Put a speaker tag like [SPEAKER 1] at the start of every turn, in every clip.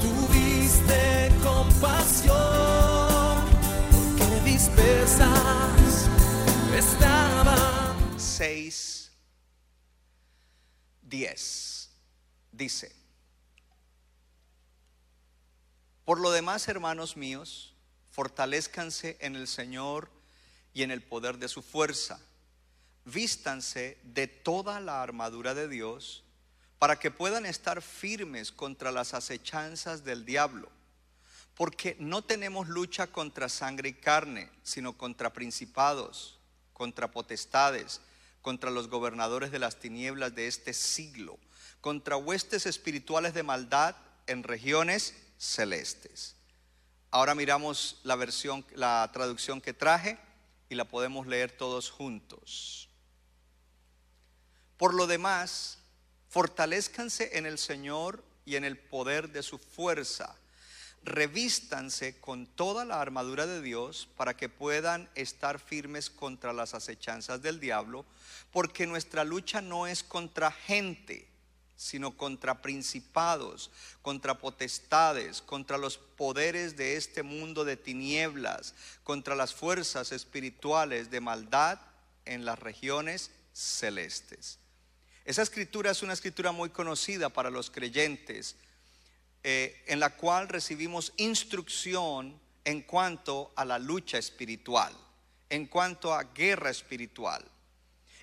[SPEAKER 1] tuviste compasión, porque dispersas estaban.
[SPEAKER 2] 6, 10. Dice, por lo demás, hermanos míos, fortalezcanse en el Señor y en el poder de su fuerza. Vístanse de toda la armadura de Dios para que puedan estar firmes contra las acechanzas del diablo. Porque no tenemos lucha contra sangre y carne, sino contra principados, contra potestades, contra los gobernadores de las tinieblas de este siglo, contra huestes espirituales de maldad en regiones celestes. Ahora miramos la versión, la traducción que traje y la podemos leer todos juntos. Por lo demás, fortalezcanse en el Señor y en el poder de su fuerza. Revístanse con toda la armadura de Dios para que puedan estar firmes contra las acechanzas del diablo, porque nuestra lucha no es contra gente, sino contra principados, contra potestades, contra los poderes de este mundo de tinieblas, contra las fuerzas espirituales de maldad en las regiones celestes. Esa escritura es una escritura muy conocida para los creyentes, eh, en la cual recibimos instrucción en cuanto a la lucha espiritual, en cuanto a guerra espiritual.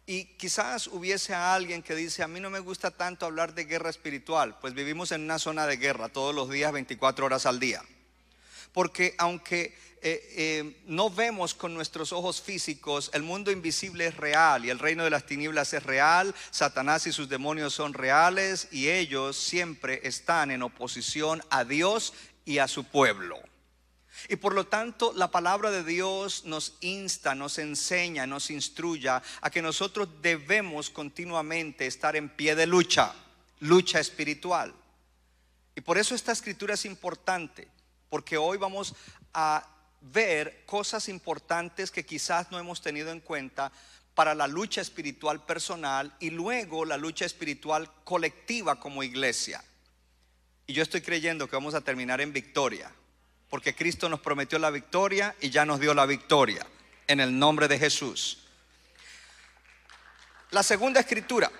[SPEAKER 2] Y quizás hubiese alguien que dice, a mí no me gusta tanto hablar de guerra espiritual, pues vivimos en una zona de guerra todos los días, 24 horas al día. Porque aunque eh, eh, no vemos con nuestros ojos físicos, el mundo invisible es real y el reino de las tinieblas es real, Satanás y sus demonios son reales y ellos siempre están en oposición a Dios y a su pueblo. Y por lo tanto la palabra de Dios nos insta, nos enseña, nos instruya a que nosotros debemos continuamente estar en pie de lucha, lucha espiritual. Y por eso esta escritura es importante, porque hoy vamos a ver cosas importantes que quizás no hemos tenido en cuenta para la lucha espiritual personal y luego la lucha espiritual colectiva como iglesia. Y yo estoy creyendo que vamos a terminar en victoria porque Cristo nos prometió la victoria y ya nos dio la victoria en el nombre de Jesús. La segunda escritura,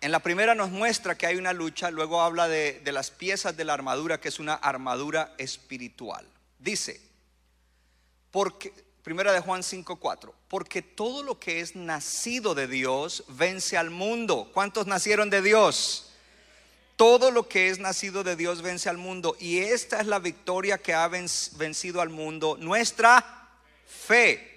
[SPEAKER 2] en la primera nos muestra que hay una lucha, luego habla de, las piezas de la armadura, que es una armadura espiritual. Dice, porque, primera de Juan 5:4, porque todo lo que es nacido de Dios vence al mundo. ¿Cuántos nacieron de Dios? Todo lo que es nacido de Dios vence al mundo. Y esta es la victoria que ha vencido al mundo, nuestra fe.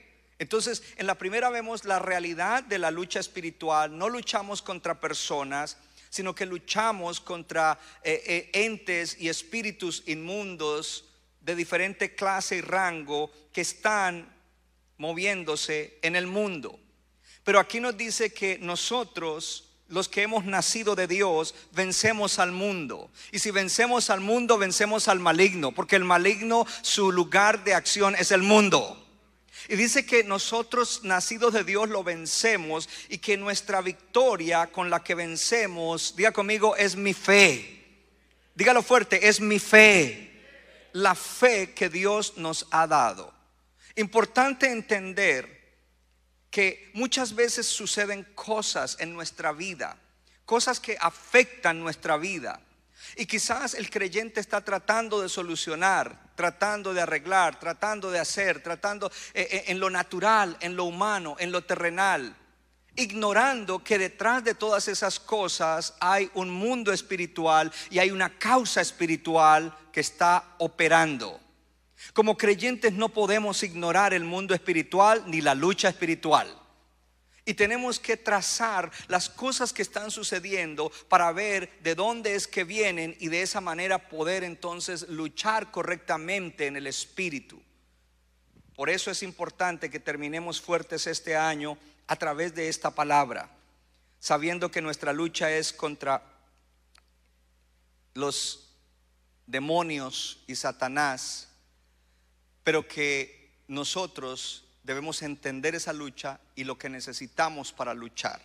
[SPEAKER 2] Entonces, en la primera vemos la realidad de la lucha espiritual. No luchamos contra personas, sino que luchamos contra eh, eh, entes y espíritus inmundos de diferente clase y rango que están moviéndose en el mundo. Pero aquí nos dice que nosotros los que hemos nacido de Dios, vencemos al mundo. Y si vencemos al mundo, vencemos al maligno, porque el maligno, su lugar de acción es el mundo. Y dice que nosotros, nacidos de Dios, lo vencemos y que nuestra victoria con la que vencemos, diga conmigo, es mi fe. Dígalo fuerte, es mi fe. La fe que Dios nos ha dado. Importante entender que muchas veces suceden cosas en nuestra vida, cosas que afectan nuestra vida. Y quizás el creyente está tratando de solucionar, tratando de arreglar, tratando de hacer, tratando eh, eh, en lo natural, en lo humano, en lo terrenal, ignorando que detrás de todas esas cosas hay un mundo espiritual y hay una causa espiritual que está operando. Como creyentes no podemos ignorar el mundo espiritual ni la lucha espiritual. Y tenemos que trazar las cosas que están sucediendo para ver de dónde es que vienen y de esa manera poder entonces luchar correctamente en el espíritu. Por eso es importante que terminemos fuertes este año a través de esta palabra, sabiendo que nuestra lucha es contra los demonios y Satanás, pero que nosotros debemos entender esa lucha y lo que necesitamos para luchar.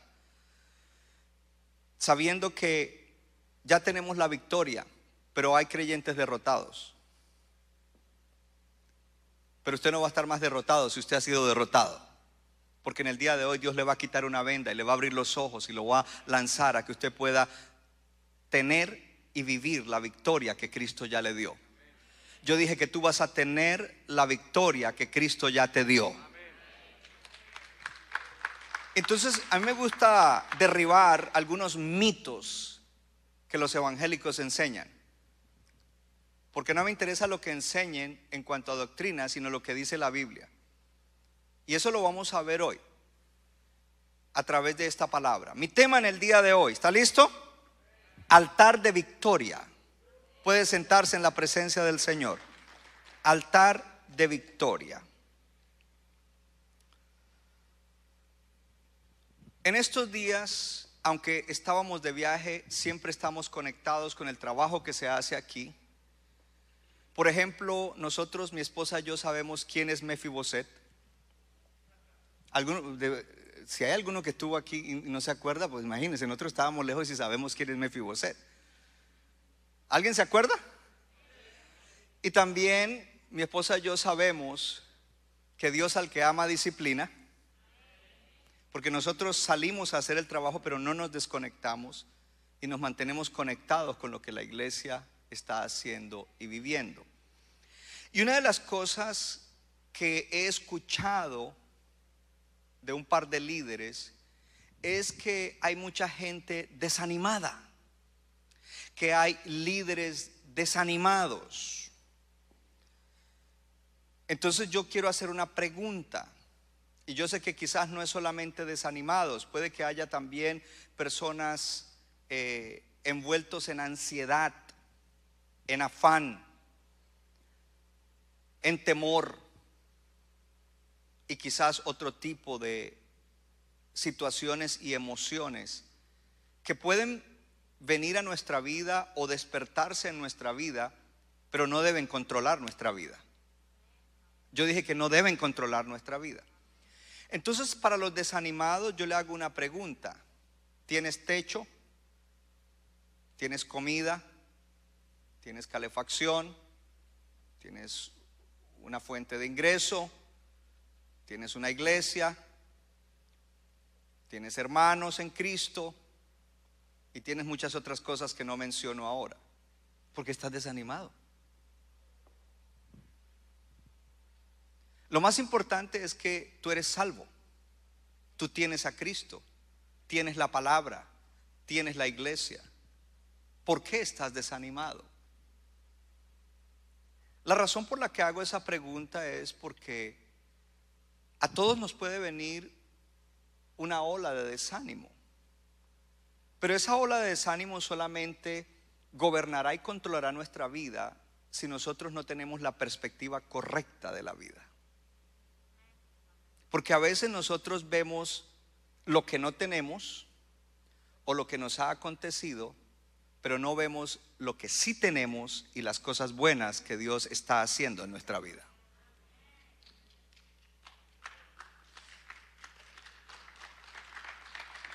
[SPEAKER 2] Sabiendo que ya tenemos la victoria, pero hay creyentes derrotados. Pero usted no va a estar más derrotado si usted ha sido derrotado. Porque en el día de hoy Dios le va a quitar una venda y le va a abrir los ojos y lo va a lanzar a que usted pueda tener y vivir la victoria que Cristo ya le dio. Yo dije que tú vas a tener la victoria que Cristo ya te dio. Entonces, a mí me gusta derribar algunos mitos que los evangélicos enseñan. Porque no me interesa lo que enseñen en cuanto a doctrina, sino lo que dice la Biblia. Y eso lo vamos a ver hoy, a través de esta palabra. Mi tema en el día de hoy, ¿está listo? Altar de victoria. Puede sentarse en la presencia del Señor. Altar de victoria. En estos días, aunque estábamos de viaje, siempre estamos conectados con el trabajo que se hace aquí. Por ejemplo, nosotros, mi esposa y yo sabemos quién es Mefiboset. si hay alguno que estuvo aquí y no se acuerda, pues imagínense, nosotros estábamos lejos y sabemos quién es Mefiboset. ¿Alguien se acuerda? Y también mi esposa y yo sabemos que Dios al que ama disciplina porque nosotros salimos a hacer el trabajo, pero no nos desconectamos y nos mantenemos conectados con lo que la iglesia está haciendo y viviendo. Y una de las cosas que he escuchado de un par de líderes es que hay mucha gente desanimada, que hay líderes desanimados. Entonces yo quiero hacer una pregunta. Y yo sé que quizás no es solamente desanimados, puede que haya también personas eh, envueltos en ansiedad, en afán, en temor y quizás otro tipo de situaciones y emociones que pueden venir a nuestra vida o despertarse en nuestra vida, pero no deben controlar nuestra vida. Yo dije que no deben controlar nuestra vida. Entonces, para los desanimados, yo le hago una pregunta. ¿Tienes techo? ¿Tienes comida? ¿Tienes calefacción? ¿Tienes una fuente de ingreso? ¿Tienes una iglesia? ¿Tienes hermanos en Cristo? Y tienes muchas otras cosas que no menciono ahora. Porque estás desanimado. Lo más importante es que tú eres salvo. Tú tienes a Cristo, tienes la palabra, tienes la iglesia. ¿Por qué estás desanimado? La razón por la que hago esa pregunta es porque a todos nos puede venir una ola de desánimo. Pero esa ola de desánimo solamente gobernará y controlará nuestra vida si nosotros no tenemos la perspectiva correcta de la vida. Porque a veces nosotros vemos lo que no tenemos o lo que nos ha acontecido, pero no vemos lo que sí tenemos y las cosas buenas que Dios está haciendo en nuestra vida.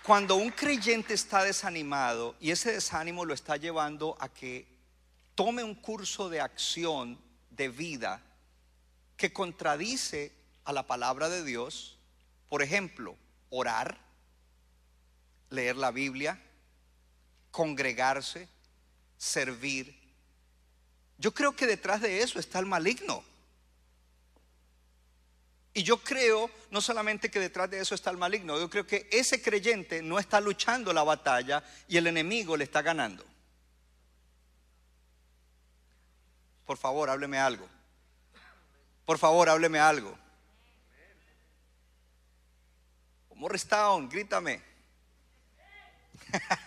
[SPEAKER 2] Cuando un creyente está desanimado y ese desánimo lo está llevando a que tome un curso de acción de vida que contradice a la palabra de Dios, por ejemplo, orar, leer la Biblia, congregarse, servir. Yo creo que detrás de eso está el maligno. Y yo creo no solamente que detrás de eso está el maligno, yo creo que ese creyente no está luchando la batalla y el enemigo le está ganando. Por favor, hábleme algo. Por favor, hábleme algo. Morristown, grítame.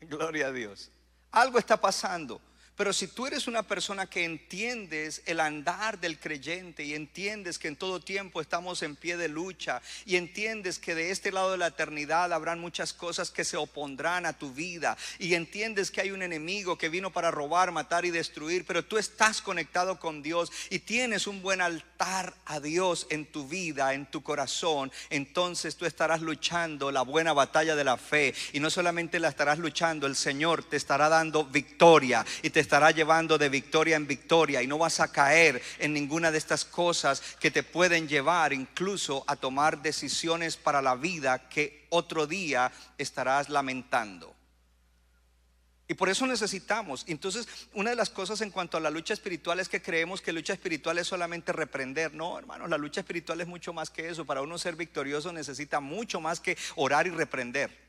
[SPEAKER 2] Gloria a Dios. Algo está pasando. Pero si tú eres una persona que entiendes el andar del creyente y entiendes que en todo tiempo estamos en pie de lucha y entiendes que de este lado de la eternidad habrán muchas cosas que se opondrán a tu vida y entiendes que hay un enemigo que vino para robar, matar y destruir, pero tú estás conectado con Dios y tienes un buen altar a Dios en tu vida, en tu corazón, entonces tú estarás luchando la buena batalla de la fe y no solamente la estarás luchando, el Señor te estará dando victoria y te estará llevando de victoria en victoria y no vas a caer en ninguna de estas cosas que te pueden llevar incluso a tomar decisiones para la vida que otro día estarás lamentando. Y por eso necesitamos. Entonces, una de las cosas en cuanto a la lucha espiritual es que creemos que lucha espiritual es solamente reprender. No, hermano, la lucha espiritual es mucho más que eso. Para uno ser victorioso necesita mucho más que orar y reprender.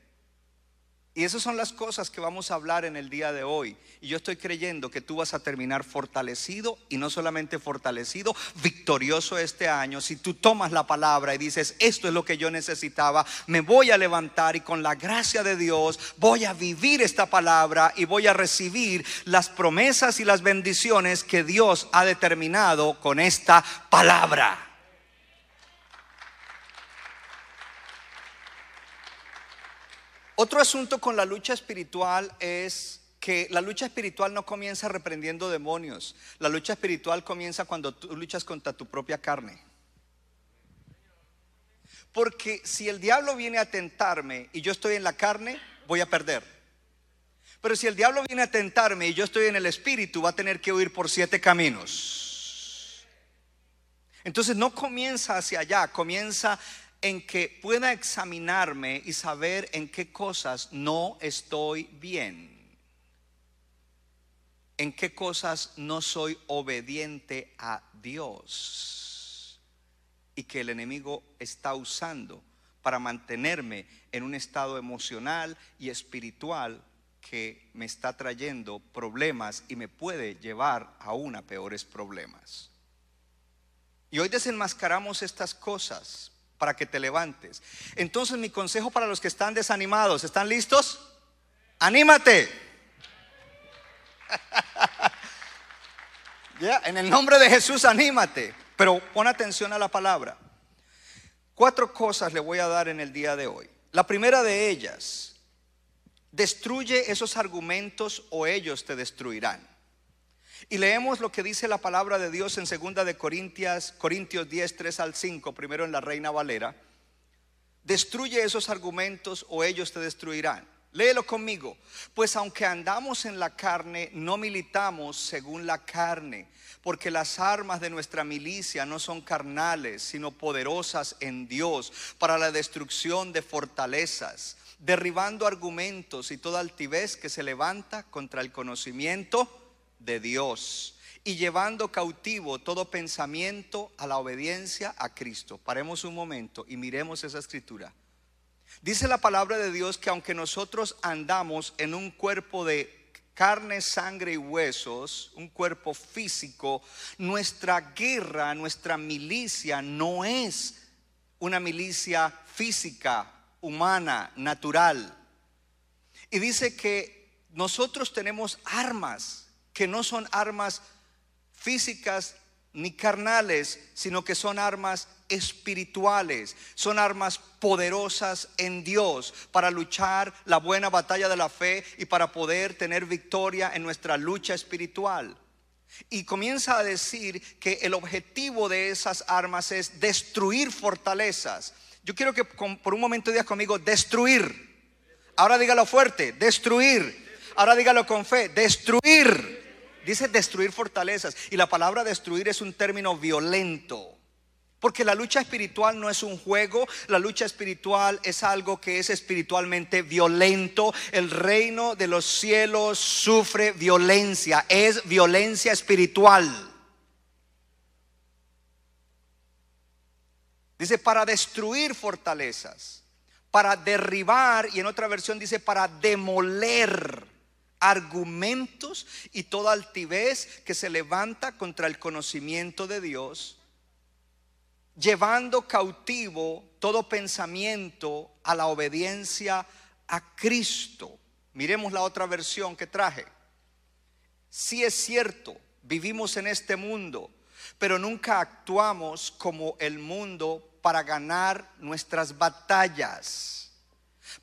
[SPEAKER 2] Y esas son las cosas que vamos a hablar en el día de hoy. Y yo estoy creyendo que tú vas a terminar fortalecido y no solamente fortalecido, victorioso este año. Si tú tomas la palabra y dices, esto es lo que yo necesitaba, me voy a levantar y con la gracia de Dios voy a vivir esta palabra y voy a recibir las promesas y las bendiciones que Dios ha determinado con esta palabra. Otro asunto con la lucha espiritual es que la lucha espiritual no comienza reprendiendo demonios. La lucha espiritual comienza cuando tú luchas contra tu propia carne. Porque si el diablo viene a tentarme y yo estoy en la carne, voy a perder. Pero si el diablo viene a tentarme y yo estoy en el espíritu, va a tener que huir por siete caminos. Entonces no comienza hacia allá, comienza en que pueda examinarme y saber en qué cosas no estoy bien, en qué cosas no soy obediente a Dios. Y que el enemigo está usando para mantenerme en un estado emocional y espiritual que me está trayendo problemas y me puede llevar aún a peores problemas. Y hoy desenmascaramos estas cosas para que te levantes. Entonces mi consejo para los que están desanimados, ¿están listos? Anímate. ya, en el nombre de Jesús, anímate. Pero pon atención a la palabra. Cuatro cosas le voy a dar en el día de hoy. La primera de ellas, destruye esos argumentos o ellos te destruirán. Y leemos lo que dice la palabra de Dios en segunda de Corintias, Corintios 10, 3 al 5, primero en la Reina Valera. Destruye esos argumentos o ellos te destruirán. Léelo conmigo. Pues aunque andamos en la carne, no militamos según la carne, porque las armas de nuestra milicia no son carnales, sino poderosas en Dios para la destrucción de fortalezas, derribando argumentos y toda altivez que se levanta contra el conocimiento de Dios y llevando cautivo todo pensamiento a la obediencia a Cristo. Paremos un momento y miremos esa escritura. Dice la palabra de Dios que aunque nosotros andamos en un cuerpo de carne, sangre y huesos, un cuerpo físico, nuestra guerra, nuestra milicia no es una milicia física, humana, natural. Y dice que nosotros tenemos armas que no son armas físicas ni carnales, sino que son armas espirituales, son armas poderosas en Dios para luchar la buena batalla de la fe y para poder tener victoria en nuestra lucha espiritual. Y comienza a decir que el objetivo de esas armas es destruir fortalezas. Yo quiero que por un momento digas conmigo, destruir. Ahora dígalo fuerte, destruir. Ahora dígalo con fe, destruir. Dice destruir fortalezas. Y la palabra destruir es un término violento. Porque la lucha espiritual no es un juego, la lucha espiritual es algo que es espiritualmente violento. El reino de los cielos sufre violencia, es violencia espiritual. Dice para destruir fortalezas, para derribar, y en otra versión dice para demoler argumentos y toda altivez que se levanta contra el conocimiento de Dios, llevando cautivo todo pensamiento a la obediencia a Cristo. Miremos la otra versión que traje. Si es cierto, vivimos en este mundo, pero nunca actuamos como el mundo para ganar nuestras batallas.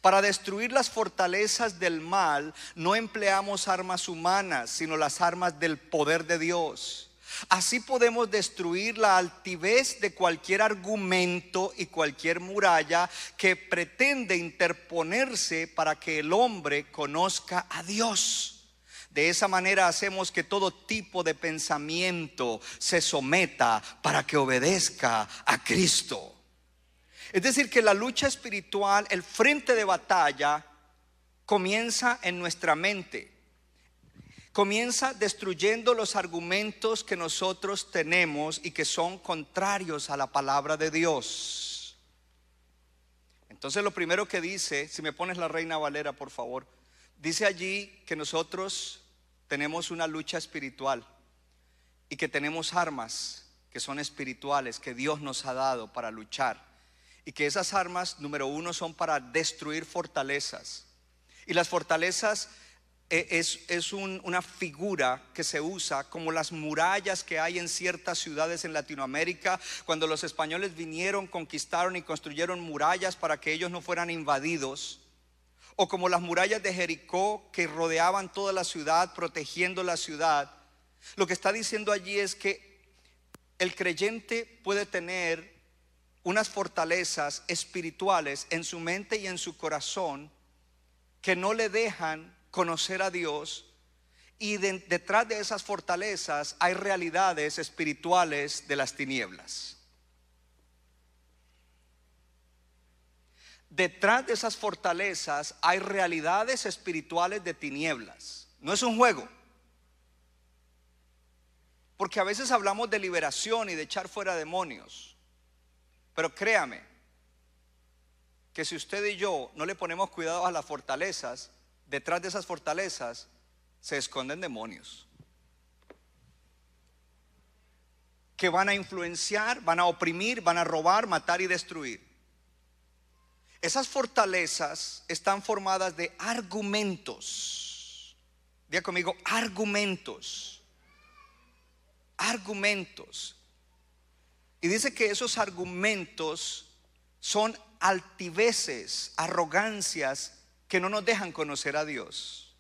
[SPEAKER 2] Para destruir las fortalezas del mal no empleamos armas humanas, sino las armas del poder de Dios. Así podemos destruir la altivez de cualquier argumento y cualquier muralla que pretende interponerse para que el hombre conozca a Dios. De esa manera hacemos que todo tipo de pensamiento se someta para que obedezca a Cristo. Es decir, que la lucha espiritual, el frente de batalla, comienza en nuestra mente. Comienza destruyendo los argumentos que nosotros tenemos y que son contrarios a la palabra de Dios. Entonces lo primero que dice, si me pones la reina Valera, por favor, dice allí que nosotros tenemos una lucha espiritual y que tenemos armas que son espirituales, que Dios nos ha dado para luchar. Y que esas armas, número uno, son para destruir fortalezas. Y las fortalezas eh, es, es una figura que se usa como las murallas que hay en ciertas ciudades en Latinoamérica, cuando los españoles vinieron, conquistaron y construyeron murallas para que ellos no fueran invadidos o como las murallas de Jericó que rodeaban toda la ciudad, protegiendo la ciudad. Lo que está diciendo allí es que el creyente puede tener unas fortalezas espirituales en su mente y en su corazón que no le dejan conocer a Dios y detrás de esas fortalezas hay realidades espirituales de las tinieblas. detrás de esas fortalezas hay realidades espirituales de tinieblas. No es un juego. Porque a veces hablamos de liberación y de echar fuera demonios. Pero créame, que si usted y yo no le ponemos cuidado a las fortalezas, detrás de esas fortalezas se esconden demonios. Que van a influenciar, van a oprimir, van a robar, matar y destruir. Esas fortalezas están formadas de argumentos. Diga conmigo, argumentos. Argumentos. Y dice que esos argumentos son altiveces, arrogancias que no nos dejan conocer a Dios.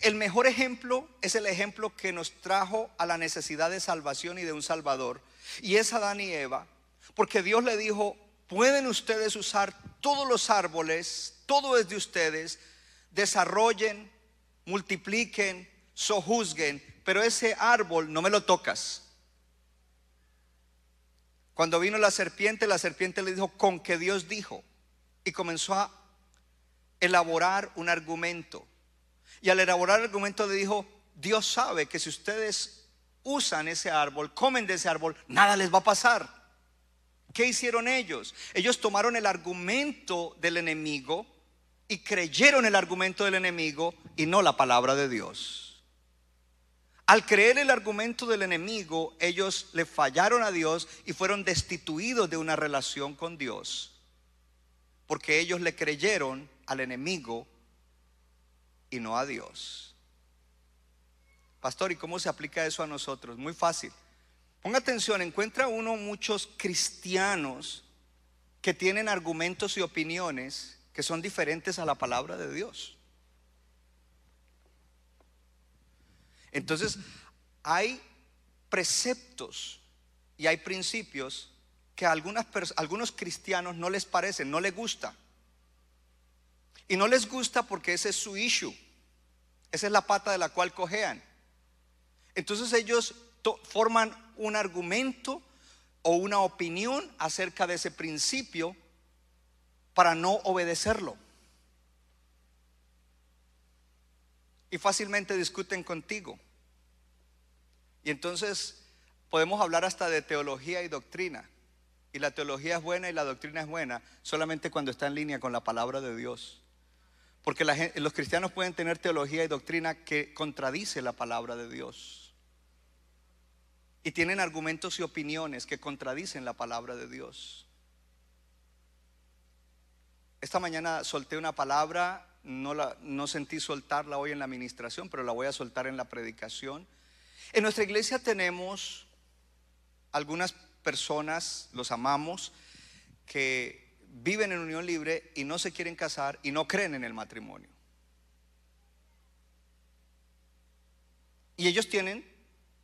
[SPEAKER 2] El mejor ejemplo es el ejemplo que nos trajo a la necesidad de salvación y de un Salvador. Y es Adán y Eva. Porque Dios le dijo, pueden ustedes usar todos los árboles, todo es de ustedes, desarrollen, multipliquen, sojuzguen, pero ese árbol no me lo tocas. Cuando vino la serpiente, la serpiente le dijo, con que Dios dijo, y comenzó a elaborar un argumento. Y al elaborar el argumento le dijo, Dios sabe que si ustedes usan ese árbol, comen de ese árbol, nada les va a pasar. ¿Qué hicieron ellos? Ellos tomaron el argumento del enemigo y creyeron el argumento del enemigo y no la palabra de Dios. Al creer el argumento del enemigo, ellos le fallaron a Dios y fueron destituidos de una relación con Dios. Porque ellos le creyeron al enemigo y no a Dios. Pastor, ¿y cómo se aplica eso a nosotros? Muy fácil. Ponga atención, encuentra uno muchos cristianos que tienen argumentos y opiniones que son diferentes a la palabra de Dios. Entonces, hay preceptos y hay principios que a algunos cristianos no les parecen, no les gusta. Y no les gusta porque ese es su issue. Esa es la pata de la cual cojean. Entonces ellos forman un argumento o una opinión acerca de ese principio para no obedecerlo. Y fácilmente discuten contigo. Y entonces podemos hablar hasta de teología y doctrina. Y la teología es buena y la doctrina es buena solamente cuando está en línea con la palabra de Dios. Porque los cristianos pueden tener teología y doctrina que contradice la palabra de Dios. y tienen argumentos y opiniones que contradicen la palabra de Dios. Esta mañana solté una palabra, no, la, no sentí soltarla hoy en la administración, pero la voy a soltar en la predicación. En nuestra iglesia tenemos algunas personas, los amamos, que viven en unión libre y no se quieren casar y no creen en el matrimonio. Y ellos tienen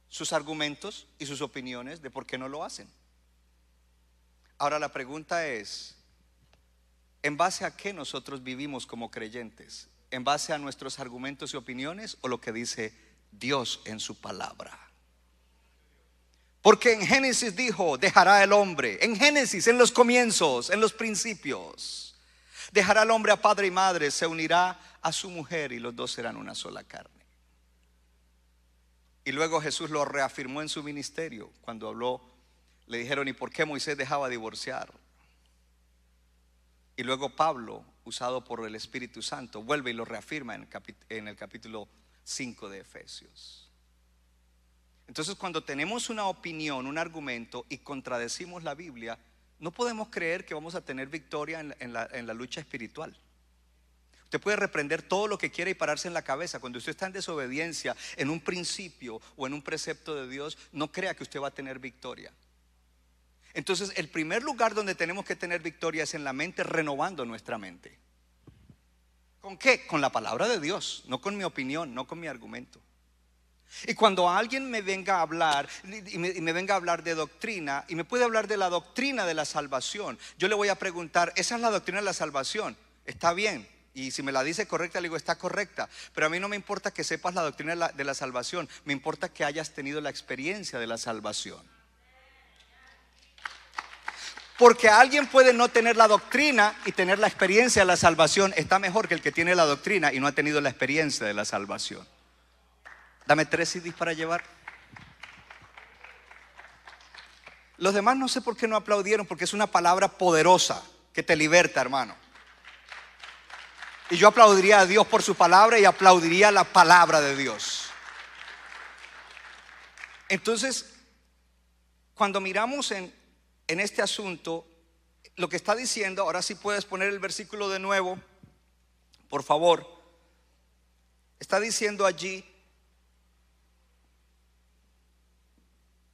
[SPEAKER 2] sus argumentos y sus opiniones de por qué no lo hacen. Ahora la pregunta es, ¿en base a qué nosotros vivimos como creyentes? ¿En base a nuestros argumentos y opiniones o lo que dice Dios en su palabra? Porque en Génesis dijo, dejará el hombre, en Génesis, en los comienzos, en los principios, dejará el hombre a padre y madre, se unirá a su mujer y los dos serán una sola carne. Y luego Jesús lo reafirmó en su ministerio cuando habló, le dijeron, ¿y por qué Moisés dejaba divorciar? Y luego Pablo, usado por el Espíritu Santo, vuelve y lo reafirma en el, capítulo 5 de Efesios. Entonces cuando tenemos una opinión, un argumento y contradecimos la Biblia, no podemos creer que vamos a tener victoria en la lucha espiritual. Usted puede reprender todo lo que quiera y pararse en la cabeza. Cuando usted está en desobediencia en un principio o en un precepto de Dios, no crea que usted va a tener victoria. Entonces, el primer lugar donde tenemos que tener victoria es en la mente, renovando nuestra mente. ¿Con qué? Con la palabra de Dios, no con mi opinión, no con mi argumento. Y cuando alguien me venga a hablar y me, venga a hablar de doctrina y me puede hablar de la doctrina de la salvación, yo le voy a preguntar, ¿esa es la doctrina de la salvación? Está bien, y si me la dice correcta, le digo, está correcta. Pero a mí no me importa que sepas la doctrina de la, salvación, me importa que hayas tenido la experiencia de la salvación. Porque alguien puede no tener la doctrina y tener la experiencia de la salvación. Está mejor que el que tiene la doctrina y no ha tenido la experiencia de la salvación. Dame tres CDs para llevar. Los demás no sé por qué no aplaudieron, porque es una palabra poderosa que te liberta, hermano. Y yo aplaudiría a Dios por su palabra y aplaudiría la palabra de Dios. Entonces, cuando miramos en, en este asunto, lo que está diciendo, ahora sí puedes poner el versículo de nuevo, por favor. Está diciendo allí,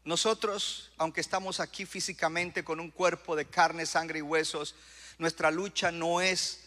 [SPEAKER 2] nosotros, aunque estamos aquí físicamente con un cuerpo de carne, sangre y huesos, nuestra lucha no es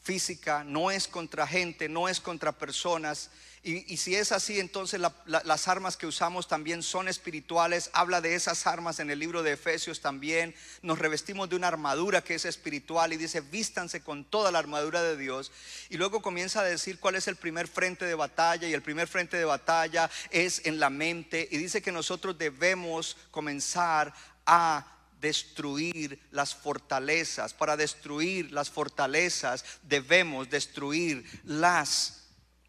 [SPEAKER 2] física, no es contra gente, no es contra personas. Y, si es así, entonces la, la, las armas que usamos también son espirituales. Habla de esas armas en el libro de Efesios también. Nos revestimos de una armadura que es espiritual y dice, vístanse con toda la armadura de Dios. Y luego comienza a decir cuál es el primer frente de batalla. Y el primer frente de batalla es en la mente. Y dice que nosotros debemos comenzar a destruir las fortalezas. Para destruir las fortalezas debemos destruir las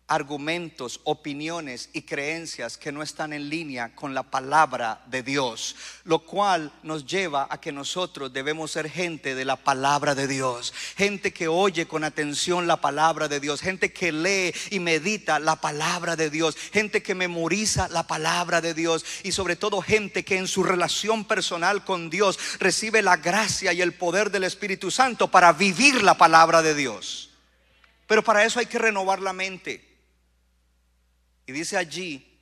[SPEAKER 2] argumentos, opiniones y creencias que no están en línea con la palabra de Dios, lo cual nos lleva a que nosotros debemos ser gente de la palabra de Dios, gente que oye con atención la palabra de Dios, gente que lee y medita la palabra de Dios, gente que memoriza la palabra de Dios y sobre todo gente que en su relación personal con Dios recibe la gracia y el poder del Espíritu Santo para vivir la palabra de Dios. Pero para eso hay que renovar la mente. Y dice allí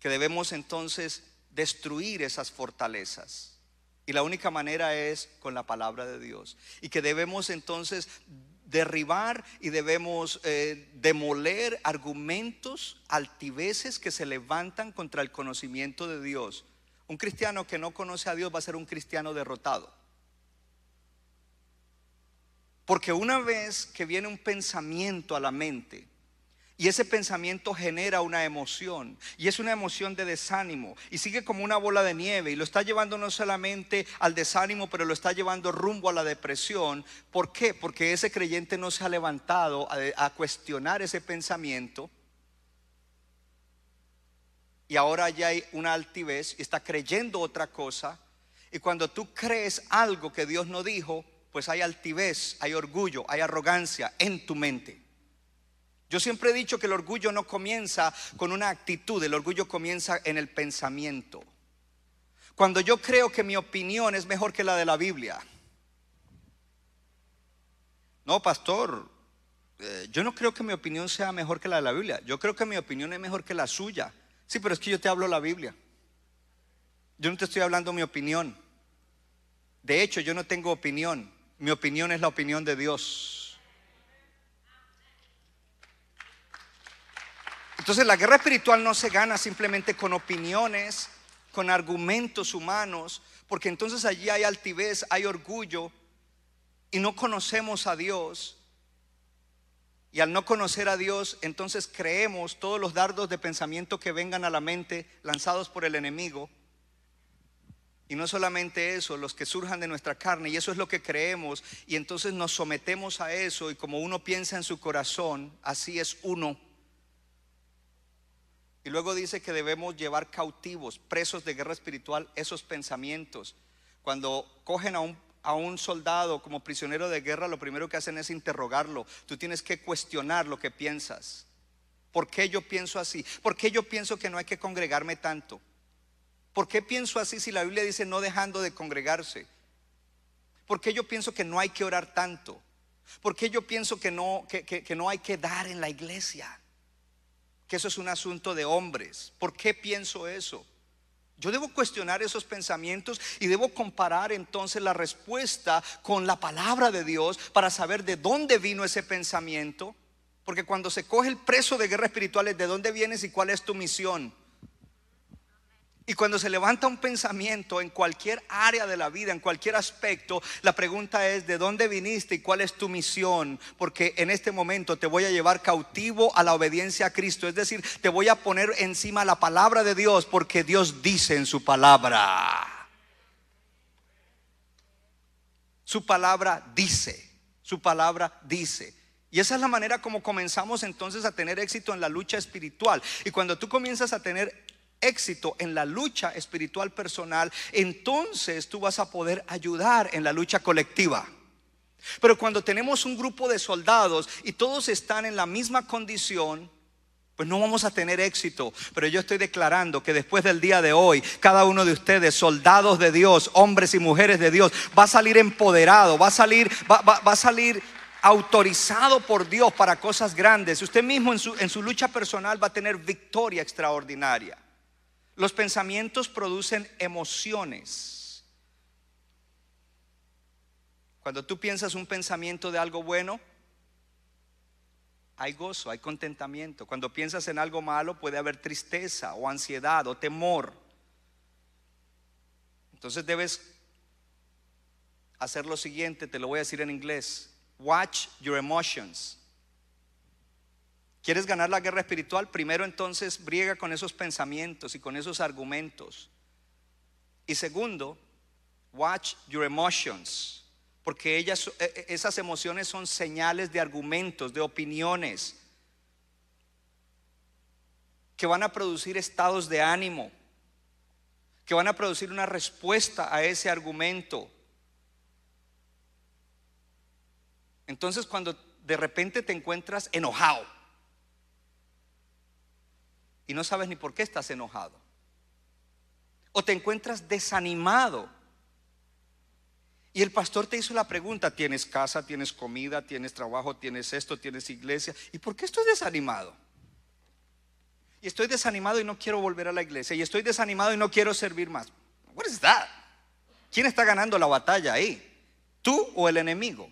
[SPEAKER 2] que debemos entonces destruir esas fortalezas. Y la única manera es con la palabra de Dios. Y que debemos entonces derribar y debemos eh, demoler argumentos, altiveces que se levantan contra el conocimiento de Dios. Un cristiano que no conoce a Dios va a ser un cristiano derrotado. Porque una vez que viene un pensamiento a la mente, y ese pensamiento genera una emoción. Y es una emoción de desánimo. Y sigue como una bola de nieve. Y lo está llevando no solamente al desánimo, pero lo está llevando rumbo a la depresión. ¿Por qué? Porque ese creyente no se ha levantado a, cuestionar ese pensamiento. Y ahora ya hay una altivez y está creyendo otra cosa. Y cuando tú crees algo que Dios no dijo, pues hay altivez, hay orgullo, hay arrogancia en tu mente. Yo siempre he dicho que el orgullo no comienza con una actitud, el orgullo comienza en el pensamiento. Cuando yo creo que mi opinión es mejor que la de la Biblia. No, pastor, eh, yo no creo que mi opinión sea mejor que la de la Biblia. Yo creo que mi opinión es mejor que la suya. Sí, pero es que yo te hablo la Biblia. Yo no te estoy hablando mi opinión. De hecho, yo no tengo opinión. Mi opinión es la opinión de Dios. Entonces la guerra espiritual no se gana simplemente con opiniones, con argumentos humanos, porque entonces allí hay altivez, hay orgullo y no conocemos a Dios. Y al no conocer a Dios, entonces creemos todos los dardos de pensamiento que vengan a la mente lanzados por el enemigo. Y no solamente eso, los que surjan de nuestra carne, y eso es lo que creemos, y entonces nos sometemos a eso, y como uno piensa en su corazón, así es uno. Y luego dice que debemos llevar cautivos, presos de guerra espiritual, esos pensamientos. Cuando cogen a un, soldado como prisionero de guerra, lo primero que hacen es interrogarlo. Tú tienes que cuestionar lo que piensas. ¿Por qué yo pienso así? ¿Por qué yo pienso que no hay que congregarme tanto? ¿Por qué pienso así si la Biblia dice no dejando de congregarse? ¿Por qué yo pienso que no hay que orar tanto? ¿Por qué yo pienso que no, que, que- que no hay que dar en la iglesia? Que eso es un asunto de hombres. ¿Por qué pienso eso? Yo debo cuestionar esos pensamientos y debo comparar entonces la respuesta con la palabra de Dios para saber de dónde vino ese pensamiento. Porque cuando se coge el preso de guerra espiritual es de dónde vienes y cuál es tu misión. Y cuando se levanta un pensamiento en cualquier área de la vida, en cualquier aspecto, la pregunta es, ¿de dónde viniste y cuál es tu misión? Porque en este momento te voy a llevar cautivo a la obediencia a Cristo. Es decir, te voy a poner encima la palabra de Dios porque Dios dice en su palabra. Su palabra dice, su palabra dice. Y esa es la manera como comenzamos entonces a tener éxito en la lucha espiritual. Y cuando tú comienzas a tener éxito en la lucha espiritual personal, entonces tú vas a poder ayudar en la lucha colectiva. Pero cuando tenemos un grupo de soldados y todos están en la misma condición, pues no vamos a tener éxito. Pero yo estoy declarando que después del día de hoy, cada uno de ustedes, soldados de Dios, hombres y mujeres de Dios, va a salir empoderado, va a salir, va, a salir autorizado por Dios para cosas grandes. Usted mismo en su, en su lucha personal va a tener victoria extraordinaria. Los pensamientos producen emociones. Cuando tú piensas un pensamiento de algo bueno, hay gozo, hay contentamiento. Cuando piensas en algo malo puede haber tristeza o ansiedad o temor. Entonces debes hacer lo siguiente, te lo voy a decir en inglés. Watch your emotions. ¿Quieres ganar la guerra espiritual? Primero entonces briega con esos pensamientos y con esos argumentos. Y segundo, watch your emotions. Porque ellas, eh, eh, esas emociones son señales de argumentos, de opiniones, que van a producir estados de ánimo, que van a producir una respuesta a ese argumento. Entonces cuando de repente te encuentras enojado y no sabes ni por qué estás enojado, o te encuentras desanimado y el pastor te hizo la pregunta, tienes casa, tienes comida, tienes trabajo, tienes esto, tienes iglesia, ¿y por qué estoy desanimado? Y estoy desanimado y no quiero volver a la iglesia, y estoy desanimado y no quiero servir más. What is that? ¿Quién está ganando la batalla ahí? ¿Tú o el enemigo?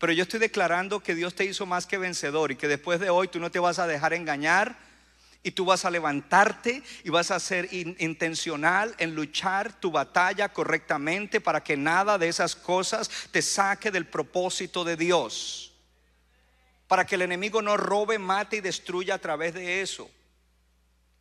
[SPEAKER 2] Pero yo estoy declarando que Dios te hizo más que vencedor y que después de hoy tú no te vas a dejar engañar y tú vas a levantarte y vas a ser in- intencional en luchar tu batalla correctamente para que nada de esas cosas te saque del propósito de Dios. Para que el enemigo no robe, mate y destruya a través de eso.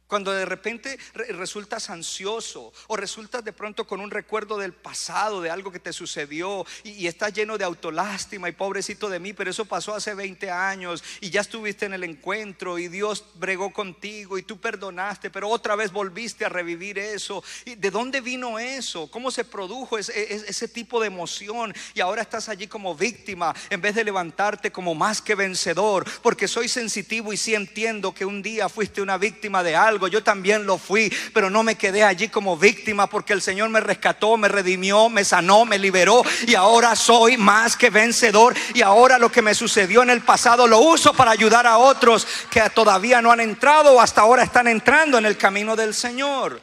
[SPEAKER 2] Cuando de repente re- resultas ansioso o resultas de pronto con un recuerdo del pasado, de algo que te sucedió y, estás lleno de autolástima y pobrecito de mí, pero eso pasó hace 20 años y ya estuviste en el encuentro y Dios bregó contigo y tú perdonaste, pero otra vez volviste a revivir eso. ¿Y de dónde vino eso? ¿Cómo se produjo ese, ese- ese tipo de emoción? Y ahora estás allí como víctima en vez de levantarte como más que vencedor, porque soy sensitivo y sí entiendo que un día fuiste una víctima de algo yo también lo fui, pero no me quedé allí como víctima porque el Señor me rescató, me redimió, me sanó, me liberó y ahora soy más que vencedor y ahora lo que me sucedió en el pasado lo uso para ayudar a otros que todavía no han entrado o hasta ahora están entrando en el camino del Señor.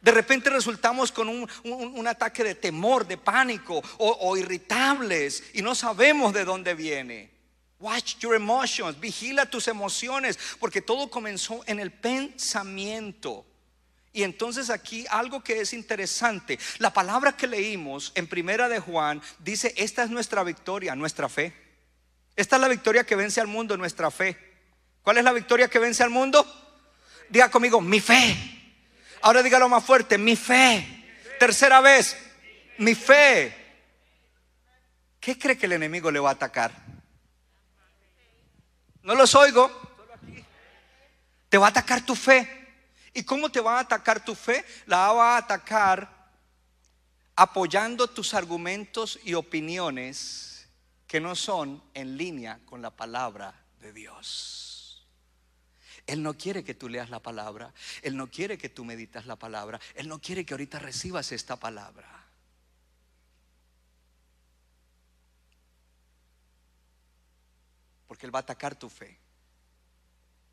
[SPEAKER 2] De repente resultamos con un, ataque de temor, de pánico o irritables y no sabemos de dónde viene. Watch your emotions, vigila tus emociones, porque todo comenzó en el pensamiento. Y entonces aquí algo que es interesante, la palabra que leímos en Primera de Juan dice, esta es nuestra victoria, nuestra fe. Esta es la victoria que vence al mundo, nuestra fe. ¿Cuál es la victoria que vence al mundo? Diga conmigo, mi fe. Ahora dígalo más fuerte, mi fe. Tercera vez, mi fe. ¿Qué cree que el enemigo le va a atacar? No los oigo. Te va a atacar tu fe. ¿Y cómo te va a atacar tu fe? La va a atacar apoyando tus argumentos y opiniones que no son en línea con la palabra de Dios. Él no quiere que tú leas la palabra, Él no quiere que tú meditas la palabra, Él no quiere que ahorita recibas esta palabra. Porque Él va a atacar tu fe.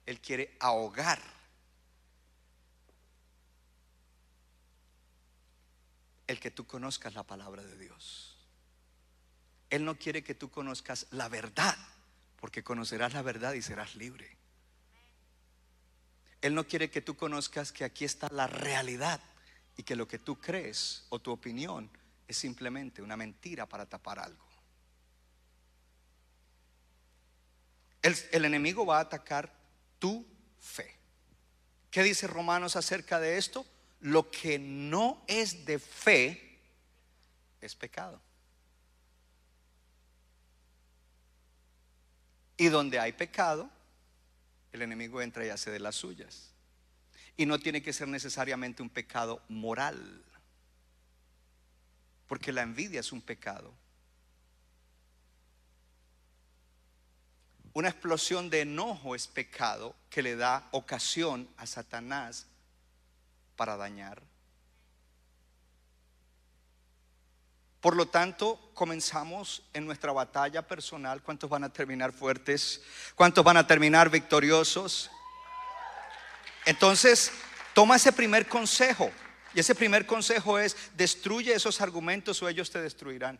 [SPEAKER 2] Él quiere ahogar el que tú conozcas la palabra de Dios. Él no quiere que tú conozcas la verdad, porque conocerás la verdad y serás libre. Él no quiere que tú conozcas que aquí está la realidad y que lo que tú crees o tu opinión es simplemente una mentira para tapar algo. El, enemigo va a atacar tu fe. ¿Qué dice Romanos acerca de esto? Lo que no es de fe es pecado. Y donde hay pecado, el enemigo entra y hace de las suyas. Y no tiene que ser necesariamente un pecado moral, porque la envidia es un pecado. Una explosión de enojo es pecado que le da ocasión a Satanás para dañar. Por lo tanto, comenzamos en nuestra batalla personal. ¿Cuántos van a terminar fuertes? ¿Cuántos van a terminar victoriosos? Entonces, toma ese primer consejo. Y ese primer consejo es, destruye esos argumentos o ellos te destruirán.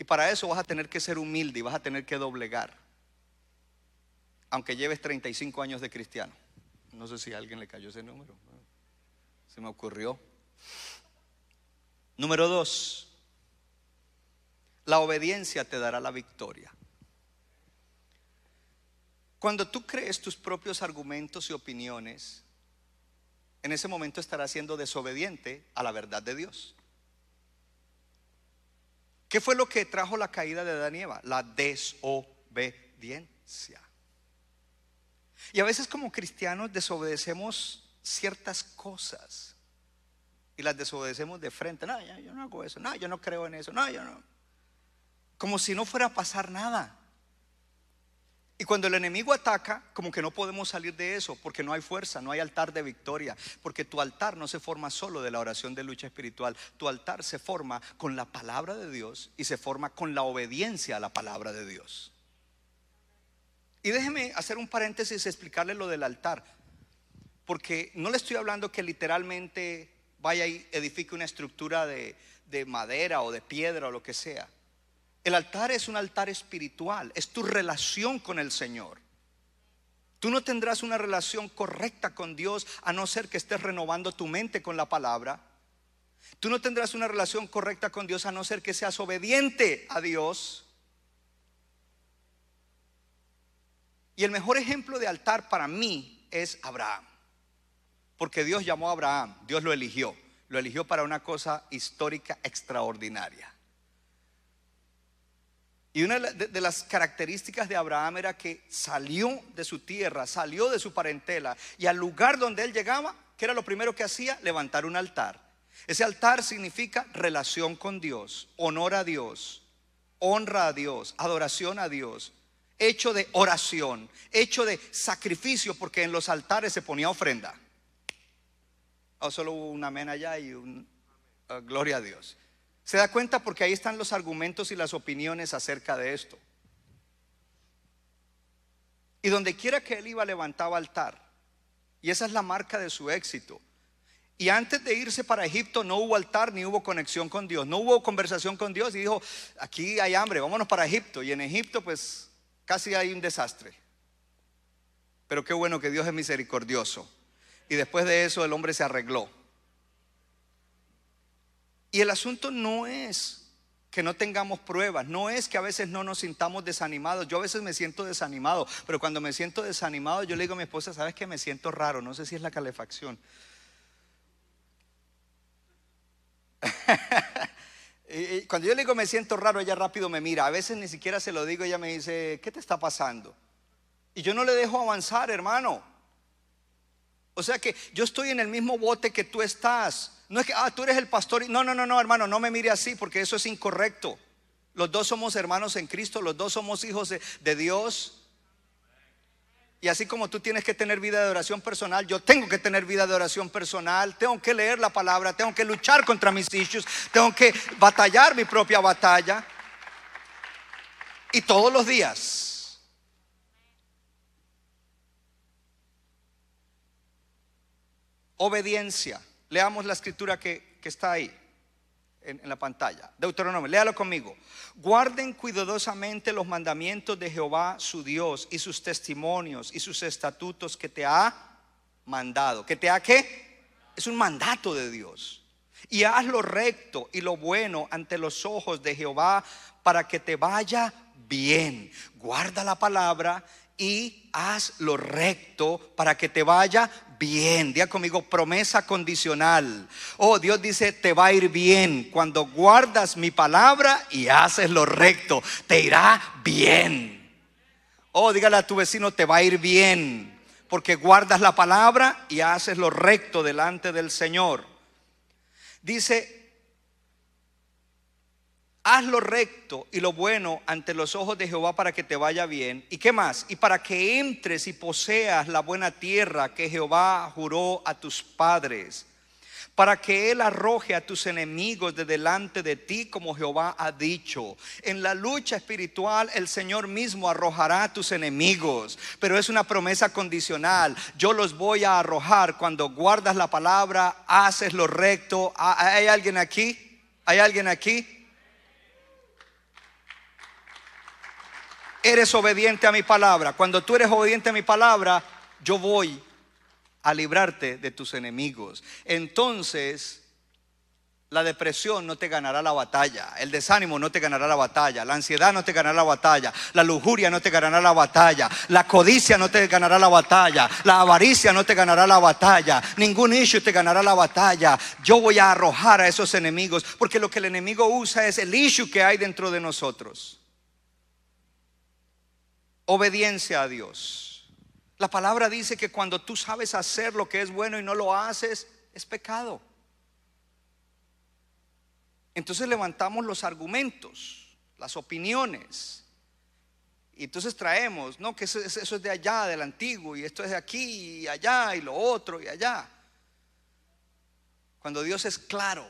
[SPEAKER 2] Y para eso vas a tener que ser humilde y vas a tener que doblegar. Aunque lleves 35 años de cristiano. No sé si a alguien le cayó ese número. Se me ocurrió. Número dos. La obediencia te dará la victoria. Cuando tú crees tus propios argumentos y opiniones, en ese momento estarás siendo desobediente a la verdad de Dios. ¿Qué fue lo que trajo la caída de Eva? La desobediencia. Y a veces como cristianos desobedecemos ciertas cosas y las desobedecemos de frente. No, yo, no hago eso. No, yo no creo en eso. No, yo no. Como si no fuera a pasar nada. Y cuando el enemigo ataca, como que no podemos salir de eso, porque no hay fuerza, no hay altar de victoria, porque tu altar no se forma solo de la oración de lucha espiritual, tu altar se forma con la palabra de Dios y se forma con la obediencia a la palabra de Dios. Y déjeme hacer un paréntesis y explicarle lo del altar, porque no le estoy hablando que literalmente vaya y edifique una estructura de, de madera o de piedra o lo que sea. El altar es un altar espiritual, es tu relación con el Señor. Tú no tendrás una relación correcta con Dios a no ser que estés renovando tu mente con la palabra. Tú no tendrás una relación correcta con Dios a no ser que seas obediente a Dios. Y el mejor ejemplo de altar para mí es Abraham. Porque Dios llamó a Abraham, Dios lo eligió. Lo eligió para una cosa histórica extraordinaria. Y una de, las características de Abraham era que salió de su tierra, salió de su parentela y al lugar donde él llegaba, ¿qué era lo primero que hacía? Levantar un altar. Ese altar significa relación con Dios, honor a Dios, honra a Dios, adoración a Dios, hecho de oración, hecho de sacrificio, porque en los altares se ponía ofrenda. O solo hubo un amén allá y un uh, gloria a Dios. ¿Se da cuenta? Porque ahí están los argumentos y las opiniones acerca de esto. Y donde quiera que él iba levantaba altar. Y esa es la marca de su éxito. Y antes de irse para Egipto no hubo altar ni hubo conexión con Dios. No hubo conversación con Dios y dijo, aquí hay hambre, vámonos para Egipto. Y en Egipto pues casi hay un desastre. Pero qué bueno que Dios es misericordioso. Y después de eso el hombre se arregló. Y el asunto no es que no tengamos pruebas, no es que a veces no nos sintamos desanimados. Yo a veces me siento desanimado, pero cuando me siento desanimado yo le digo a mi esposa, ¿sabes que me siento raro? No sé si es la calefacción. cuando yo le digo me siento raro, ella rápido me mira. A veces ni siquiera se lo digo, ella me dice, ¿qué te está pasando? Y yo no le dejo avanzar, hermano. O sea que yo estoy en el mismo bote que tú estás. No es que, ah, tú eres el pastor. No, no, no, no, hermano, no me mire así porque eso es incorrecto. Los dos somos hermanos en Cristo, los dos somos hijos de Dios. Y así como tú tienes que tener vida de oración personal, yo tengo que tener vida de oración personal, tengo que leer la palabra, tengo que luchar contra mis issues, tengo que batallar mi propia batalla. Y todos los días. Obediencia. Leamos la escritura que, que está ahí en, la pantalla. Deuteronomio, léalo conmigo. Guarden cuidadosamente los mandamientos de Jehová su Dios y sus testimonios y sus estatutos que te ha mandado. ¿Que te ha qué? Es un mandato de Dios. Y haz lo recto y lo bueno ante los ojos de Jehová para que te vaya bien. Guarda la palabra y haz lo recto para que te vaya bien. Día conmigo, promesa condicional. Oh, Dios dice, te va a ir bien. Cuando guardas mi palabra y haces lo recto, te irá bien. Oh, dígale a tu vecino, te va a ir bien. Porque guardas la palabra y haces lo recto delante del Señor. Dice, haz lo recto y lo bueno ante los ojos de Jehová para que te vaya bien. ¿Y qué más? Y para que entres y poseas la buena tierra que Jehová juró a tus padres. Para que Él arroje a tus enemigos de delante de ti como Jehová ha dicho. En la lucha espiritual el Señor mismo arrojará a tus enemigos. Pero es una promesa condicional. Yo los voy a arrojar cuando guardas la palabra, haces lo recto. ¿Hay alguien aquí? ¿Hay alguien aquí? Eres obediente a mi palabra. Cuando tú eres obediente a mi palabra, yo voy a librarte de tus enemigos. Entonces, la depresión no te ganará la batalla, el desánimo no te ganará la batalla, la ansiedad no te ganará la batalla, la lujuria no te ganará la batalla, la codicia no te ganará la batalla, la avaricia no te ganará la batalla, ningún issue te ganará la batalla. Yo voy a arrojar a esos enemigos, porque lo que el enemigo usa es el issue que hay dentro de nosotros obediencia a Dios. La palabra dice que cuando tú sabes hacer lo que es bueno y no lo haces, es pecado. Entonces levantamos los argumentos, las opiniones. Y entonces traemos, no, que eso, eso, es de allá, del antiguo, y esto es de aquí, y allá, y lo otro, y allá. Cuando Dios es claro,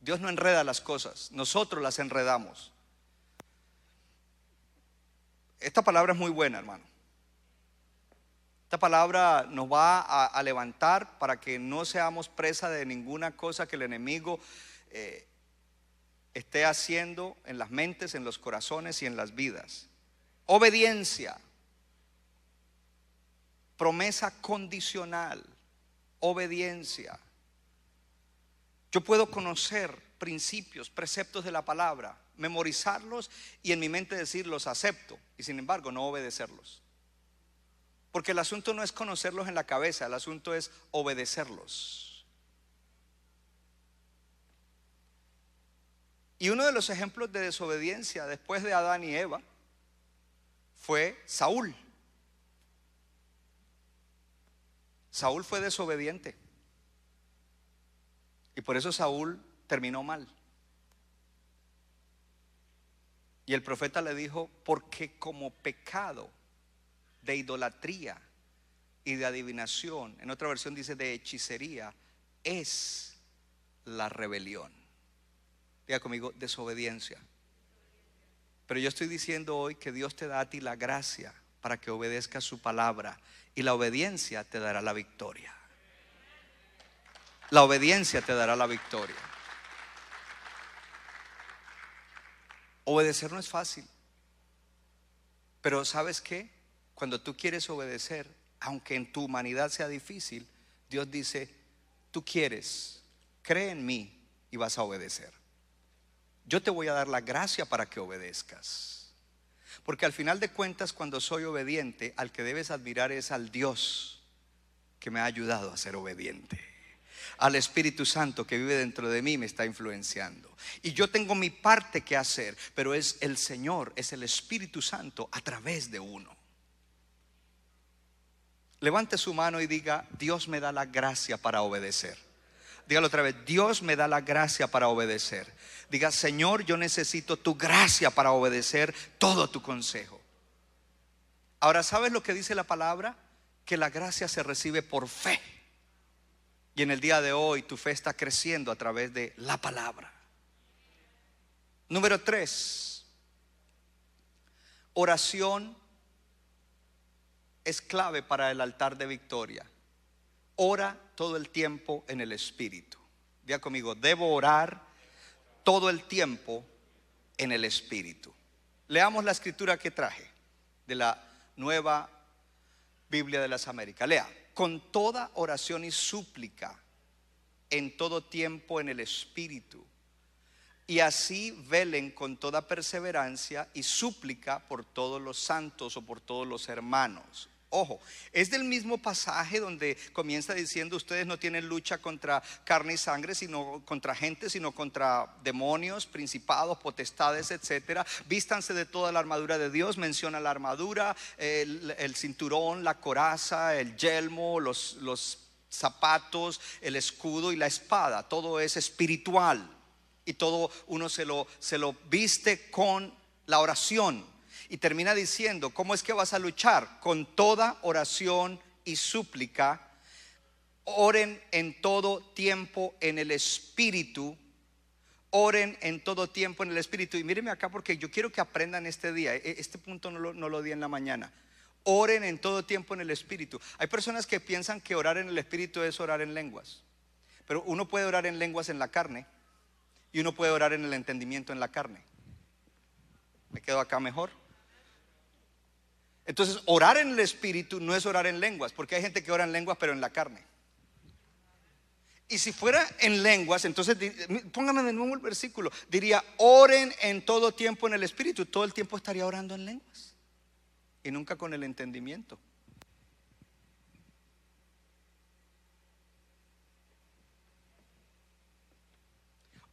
[SPEAKER 2] Dios no enreda las cosas, nosotros las enredamos. Esta palabra es muy buena, hermano. Esta palabra nos va a, levantar para que no seamos presa de ninguna cosa que el enemigo eh, esté haciendo en las mentes, en los corazones y en las vidas. Obediencia. Promesa condicional. Obediencia. Yo puedo conocer principios, preceptos de la palabra, memorizarlos y en mi mente decir los acepto y sin embargo no obedecerlos. Porque el asunto no es conocerlos en la cabeza, el asunto es obedecerlos. Y uno de los ejemplos de desobediencia después de Adán y Eva fue Saúl. Saúl fue desobediente. Y por eso Saúl terminó mal. Y el profeta le dijo, porque como pecado de idolatría y de adivinación, en otra versión dice de hechicería, es la rebelión. Diga conmigo, desobediencia. Pero yo estoy diciendo hoy que Dios te da a ti la gracia para que obedezcas su palabra y la obediencia te dará la victoria. La obediencia te dará la victoria. Obedecer no es fácil. Pero ¿sabes qué? Cuando tú quieres obedecer, aunque en tu humanidad sea difícil, Dios dice, tú quieres, cree en mí y vas a obedecer. Yo te voy a dar la gracia para que obedezcas. Porque al final de cuentas, cuando soy obediente, al que debes admirar es al Dios que me ha ayudado a ser obediente al Espíritu Santo que vive dentro de mí me está influenciando. Y yo tengo mi parte que hacer, pero es el Señor, es el Espíritu Santo a través de uno. Levante su mano y diga, Dios me da la gracia para obedecer. Dígalo otra vez, Dios me da la gracia para obedecer. Diga, Señor, yo necesito tu gracia para obedecer todo tu consejo. Ahora, ¿sabes lo que dice la palabra? Que la gracia se recibe por fe. Y en el día de hoy tu fe está creciendo a través de la palabra. Número tres, oración es clave para el altar de victoria. Ora todo el tiempo en el Espíritu. Diga conmigo, debo orar todo el tiempo en el Espíritu. Leamos la escritura que traje de la nueva Biblia de las Américas. Lea con toda oración y súplica en todo tiempo en el Espíritu. Y así velen con toda perseverancia y súplica por todos los santos o por todos los hermanos. Ojo, es del mismo pasaje donde comienza diciendo ustedes no tienen lucha contra carne y sangre, sino contra gente, sino contra demonios, principados, potestades, etcétera. Vístanse de toda la armadura de Dios, menciona la armadura, el, cinturón, la coraza, el yelmo, los, los zapatos, el escudo y la espada. Todo es espiritual y todo uno se lo, se lo viste con la oración y termina diciendo, ¿cómo es que vas a luchar? Con toda oración y súplica. Oren en todo tiempo en el Espíritu. Oren en todo tiempo en el Espíritu. Y mírenme acá porque yo quiero que aprendan este día. E, este punto no lo, no lo di en la mañana. Oren en todo tiempo en el Espíritu. Hay personas que piensan que orar en el Espíritu es orar en lenguas. Pero uno puede orar en lenguas en la carne y uno puede orar en el entendimiento en la carne. ¿Me quedo acá mejor? Entonces, orar en el Espíritu no es orar en lenguas, porque hay gente que ora en lenguas pero en la carne. Y si fuera en lenguas, entonces póngame de nuevo el versículo. Diría, oren en todo tiempo en el Espíritu. Todo el tiempo estaría orando en lenguas. Y nunca con el entendimiento.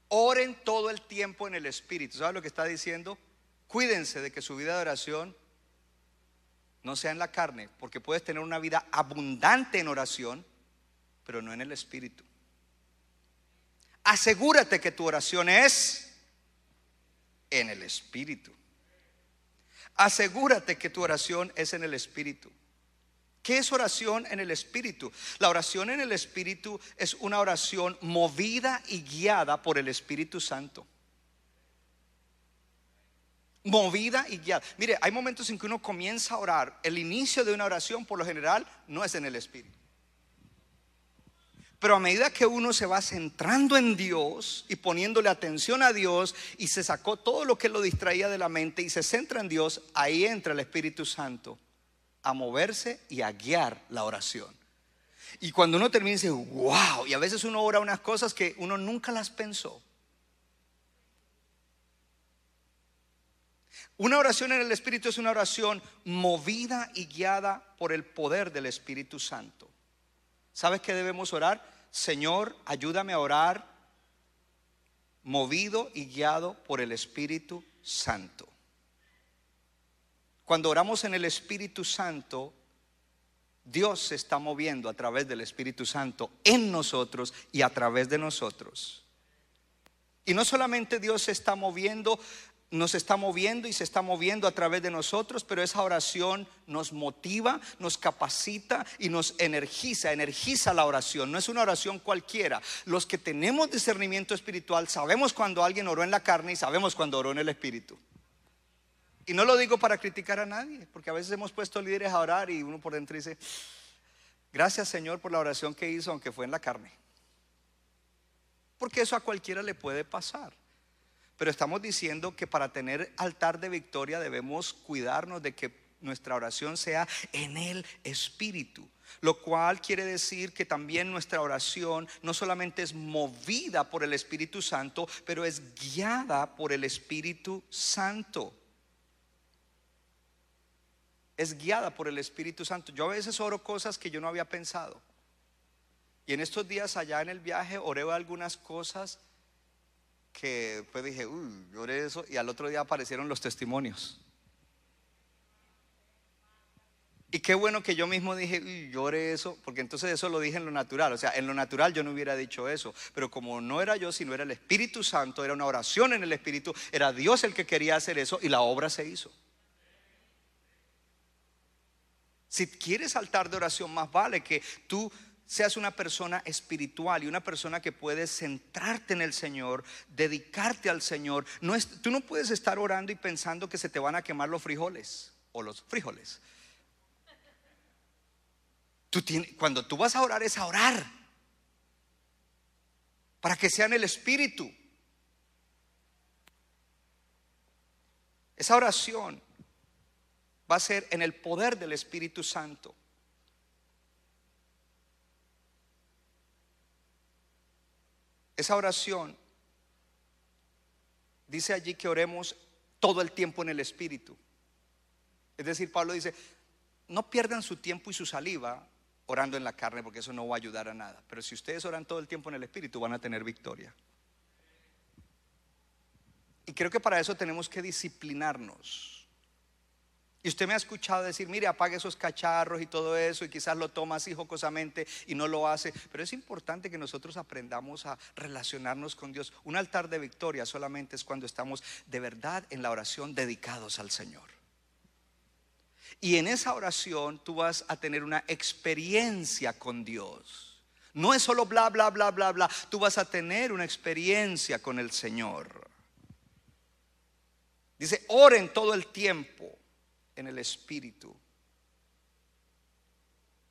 [SPEAKER 2] Oren todo el tiempo en el Espíritu. ¿Sabes lo que está diciendo? Cuídense de que su vida de oración no sea en la carne, porque puedes tener una vida abundante en oración, pero no en el espíritu. Asegúrate que tu oración es en el espíritu. Asegúrate que tu oración es en el espíritu. ¿Qué es oración en el Espíritu? La oración en el Espíritu es una oración movida y guiada por el Espíritu Santo movida y guiada. Mire, hay momentos en que uno comienza a orar. El inicio de una oración, por lo general, no es en el Espíritu. Pero a medida que uno se va centrando en Dios y poniéndole atención a Dios y se sacó todo lo que lo distraía de la mente y se centra en Dios, ahí entra el Espíritu Santo a moverse y a guiar la oración. Y cuando uno termina dice, wow, y a veces uno ora unas cosas que uno nunca las pensó. Una oración en el Espíritu es una oración movida y guiada por el poder del Espíritu Santo. ¿Sabes qué debemos orar? Señor, ayúdame a orar movido y guiado por el Espíritu Santo. Cuando oramos en el Espíritu Santo, Dios se está moviendo a través del Espíritu Santo en nosotros y a través de nosotros. Y no solamente Dios se está moviendo nos está moviendo y se está moviendo a través de nosotros, pero esa oración nos motiva, nos capacita y nos energiza, energiza la oración. No es una oración cualquiera. Los que tenemos discernimiento espiritual sabemos cuando alguien oró en la carne y sabemos cuando oró en el espíritu. Y no lo digo para criticar a nadie, porque a veces hemos puesto líderes a orar y uno por dentro dice, gracias Señor por la oración que hizo, aunque fue en la carne. Porque eso a cualquiera le puede pasar. Pero estamos diciendo que para tener altar de victoria debemos cuidarnos de que nuestra oración sea en el Espíritu. Lo cual quiere decir que también nuestra oración no solamente es movida por el Espíritu Santo, pero es guiada por el Espíritu Santo. Es guiada por el Espíritu Santo. Yo a veces oro cosas que yo no había pensado. Y en estos días allá en el viaje oré algunas cosas que pues dije, uy, lloré eso, y al otro día aparecieron los testimonios. Y qué bueno que yo mismo dije, uy, lloré eso, porque entonces eso lo dije en lo natural. O sea, en lo natural yo no hubiera dicho eso. Pero como no era yo, sino era el Espíritu Santo, era una oración en el Espíritu, era Dios el que quería hacer eso y la obra se hizo. Si quieres saltar de oración, más vale que tú seas una persona espiritual y una persona que puedes centrarte en el Señor, dedicarte al Señor. No es, tú no puedes estar orando y pensando que se te van a quemar los frijoles o los frijoles. Tú cuando tú vas a orar es a orar para que sea en el Espíritu. Esa oración va a ser en el poder del Espíritu Santo. Esa oración dice allí que oremos todo el tiempo en el Espíritu. Es decir, Pablo dice, no pierdan su tiempo y su saliva orando en la carne porque eso no va a ayudar a nada. Pero si ustedes oran todo el tiempo en el Espíritu van a tener victoria. Y creo que para eso tenemos que disciplinarnos. Y usted me ha escuchado decir, mire, apague esos cacharros y todo eso, y quizás lo toma así jocosamente y no lo hace. Pero es importante que nosotros aprendamos a relacionarnos con Dios. Un altar de victoria solamente es cuando estamos de verdad en la oración dedicados al Señor. Y en esa oración tú vas a tener una experiencia con Dios. No es solo bla, bla, bla, bla, bla. Tú vas a tener una experiencia con el Señor. Dice, oren todo el tiempo en el Espíritu.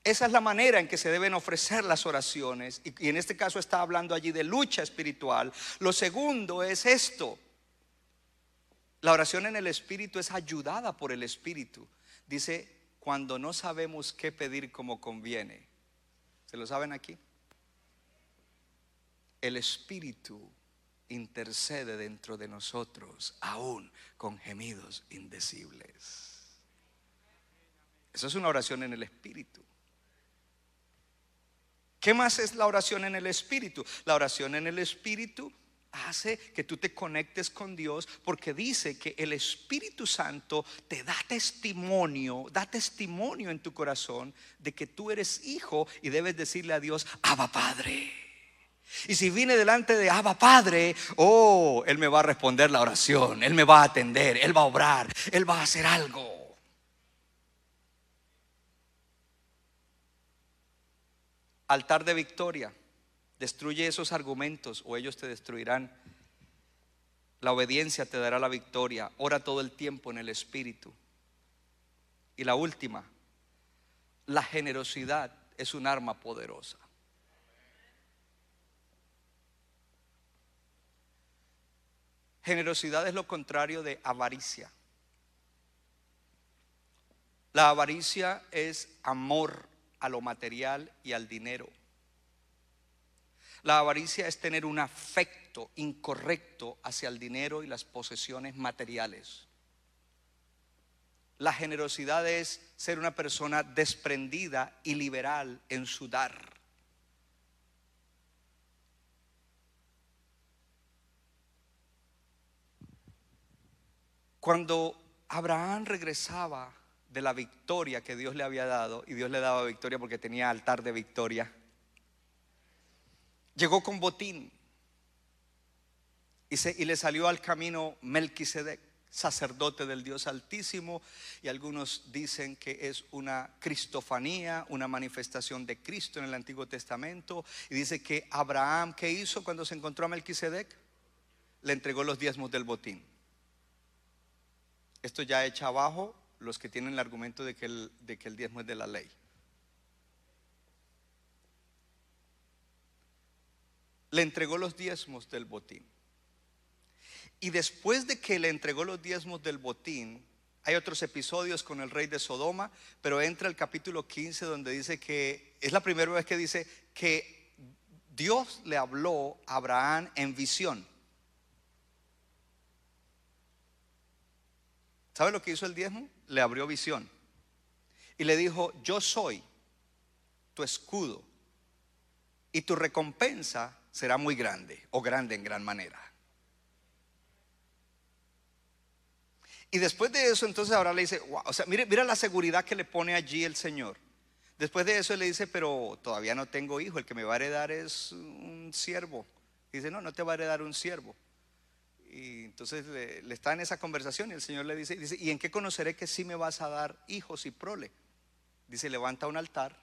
[SPEAKER 2] Esa es la manera en que se deben ofrecer las oraciones. Y, en este caso está hablando allí de lucha espiritual. Lo segundo es esto. La oración en el Espíritu es ayudada por el Espíritu. Dice, cuando no sabemos qué pedir como conviene. ¿Se lo saben aquí? El Espíritu intercede dentro de nosotros, aún con gemidos indecibles. Eso es una oración en el Espíritu. ¿Qué más es la oración en el Espíritu? La oración en el Espíritu hace que tú te conectes con Dios porque dice que el Espíritu Santo te da testimonio, da testimonio en tu corazón de que tú eres hijo y debes decirle a Dios, Abba Padre. Y si vine delante de Abba Padre, oh, Él me va a responder la oración, Él me va a atender, Él va a obrar, Él va a hacer algo. Altar de victoria. Destruye esos argumentos o ellos te destruirán. La obediencia te dará la victoria. Ora todo el tiempo en el Espíritu. Y la última, la generosidad es un arma poderosa. Generosidad es lo contrario de avaricia. La avaricia es amor a lo material y al dinero. La avaricia es tener un afecto incorrecto hacia el dinero y las posesiones materiales. La generosidad es ser una persona desprendida y liberal en su dar. Cuando Abraham regresaba de la victoria que Dios le había dado, y Dios le daba victoria porque tenía altar de victoria, llegó con botín. Y, se- y le salió al camino Melquisedec, sacerdote del Dios Altísimo, y algunos dicen que es una cristofanía, una manifestación de Cristo en el Antiguo Testamento. Y dice que Abraham, ¿qué hizo cuando se encontró a Melquisedec? Le entregó los diezmos del botín. Esto ya echa abajo los que tienen el argumento de que el, de que el diezmo es de la ley. Le entregó los diezmos del botín. Y después de que le entregó los diezmos del botín, hay otros episodios con el rey de Sodoma, pero entra el capítulo 15 donde dice que es la primera vez que dice que Dios le habló a Abraham en visión. ¿Sabe lo que hizo el diezmo? Le abrió visión. Y le dijo, yo soy tu escudo y tu recompensa será muy grande o grande en gran manera. Y después de eso, entonces ahora le dice, o sea, mire, mira la seguridad que le pone allí el Señor. Después de eso le dice, pero todavía no tengo hijo, el que me va a heredar es un siervo. Dice, no, no te va a heredar un siervo. Y entonces le, está en esa conversación y el Señor le dice, ¿y en qué conoceré que sí me vas a dar hijos y prole? Dice, levanta un altar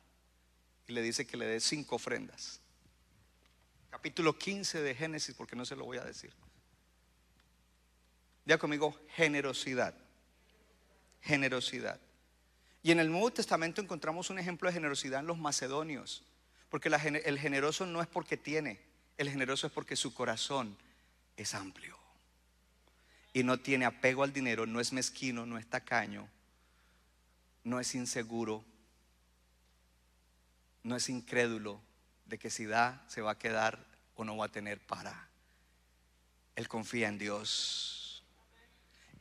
[SPEAKER 2] y le dice que le dé cinco ofrendas. Capítulo 15 de Génesis, porque no se lo voy a decir. Diga conmigo, generosidad. Generosidad. Y en el Nuevo Testamento encontramos un ejemplo de generosidad en los macedonios. Porque el generoso no es porque tiene, el generoso es porque su corazón es amplio. Y no tiene apego al dinero, no es mezquino, no es tacaño, no es inseguro, no es incrédulo de que si da se va a quedar o no va a tener para. Él confía en Dios.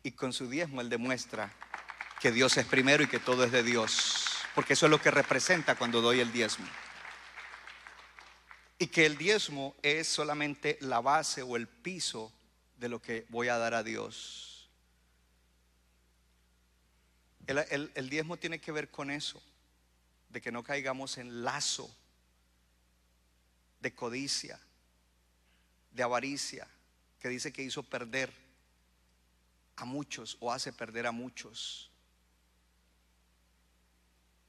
[SPEAKER 2] Y con su diezmo él demuestra que Dios es primero y que todo es de Dios. Porque eso es lo que representa cuando doy el diezmo. Y que el diezmo es solamente la base o el piso de lo que voy a dar a Dios. El, el- diezmo tiene que ver con eso, de que no caigamos en lazo de codicia, de avaricia, que dice que hizo perder a muchos o hace perder a muchos.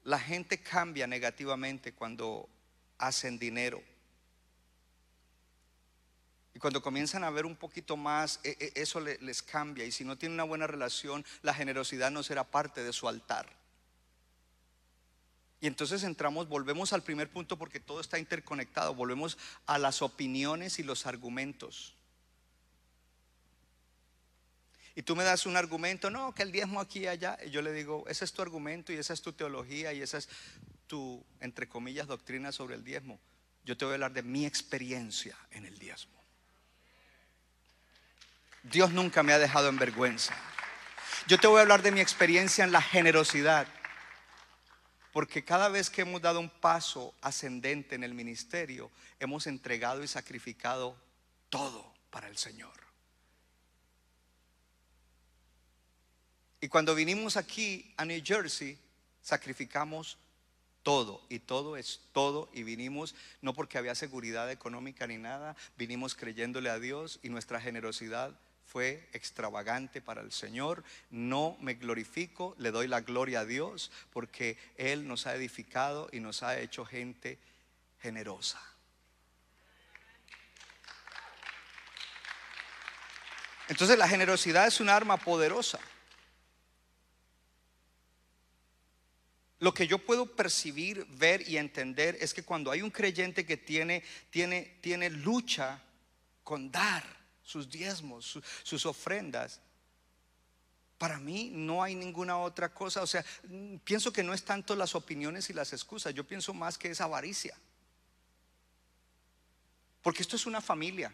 [SPEAKER 2] La gente cambia negativamente cuando hacen dinero. Y cuando comienzan a ver un poquito más, e- e- eso le- les cambia. Y si no tienen una buena relación, la generosidad no será parte de su altar. Y entonces entramos, volvemos al primer punto porque todo está interconectado, volvemos a las opiniones y los argumentos. Y tú me das un argumento, no, que el diezmo aquí y allá. Y yo le digo, ese es tu argumento y esa es tu teología y esa es tu, entre comillas, doctrina sobre el diezmo. Yo te voy a hablar de mi experiencia en el diezmo. Dios nunca me ha dejado en vergüenza. Yo te voy a hablar de mi experiencia en la generosidad. Porque cada vez que hemos dado un paso ascendente en el ministerio, hemos entregado y sacrificado todo para el Señor. Y cuando vinimos aquí a New Jersey, sacrificamos todo. Y todo es todo. Y vinimos no porque había seguridad económica ni nada, vinimos creyéndole a Dios y nuestra generosidad fue extravagante para el Señor. No me glorifico, le doy la gloria a Dios porque Él nos ha edificado y nos ha hecho gente generosa. Entonces la generosidad es un arma poderosa. Lo que yo puedo percibir, ver y entender es que cuando hay un creyente que tiene, tiene, tiene lucha con dar sus diezmos, su- sus ofrendas, para mí no hay ninguna otra cosa. O sea, pienso que no es tanto las opiniones y las excusas, yo pienso más que es avaricia. Porque esto es una familia.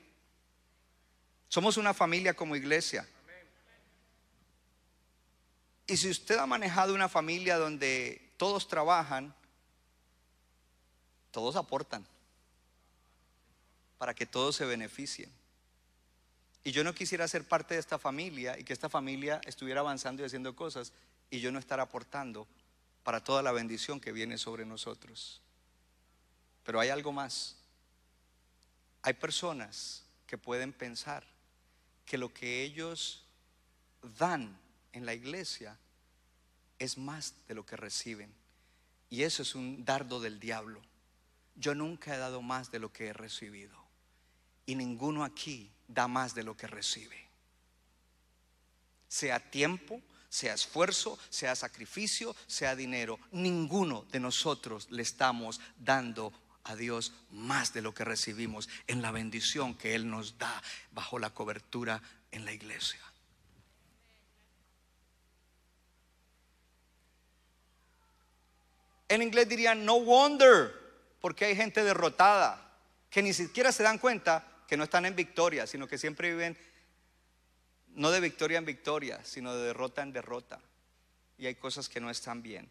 [SPEAKER 2] Somos una familia como iglesia. Y si usted ha manejado una familia donde todos trabajan, todos aportan para que todos se beneficien. Y yo no quisiera ser parte de esta familia y que esta familia estuviera avanzando y haciendo cosas y yo no estar aportando para toda la bendición que viene sobre nosotros. Pero hay algo más. Hay personas que pueden pensar que lo que ellos dan en la iglesia es más de lo que reciben. Y eso es un dardo del diablo. Yo nunca he dado más de lo que he recibido. Y ninguno aquí da más de lo que recibe. Sea tiempo, sea esfuerzo, sea sacrificio, sea dinero. Ninguno de nosotros le estamos dando a Dios más de lo que recibimos en la bendición que Él nos da bajo la cobertura en la iglesia. En inglés dirían no wonder, porque hay gente derrotada que ni siquiera se dan cuenta que no están en victoria, sino que siempre viven no de victoria en victoria, sino de derrota en derrota. Y hay cosas que no están bien.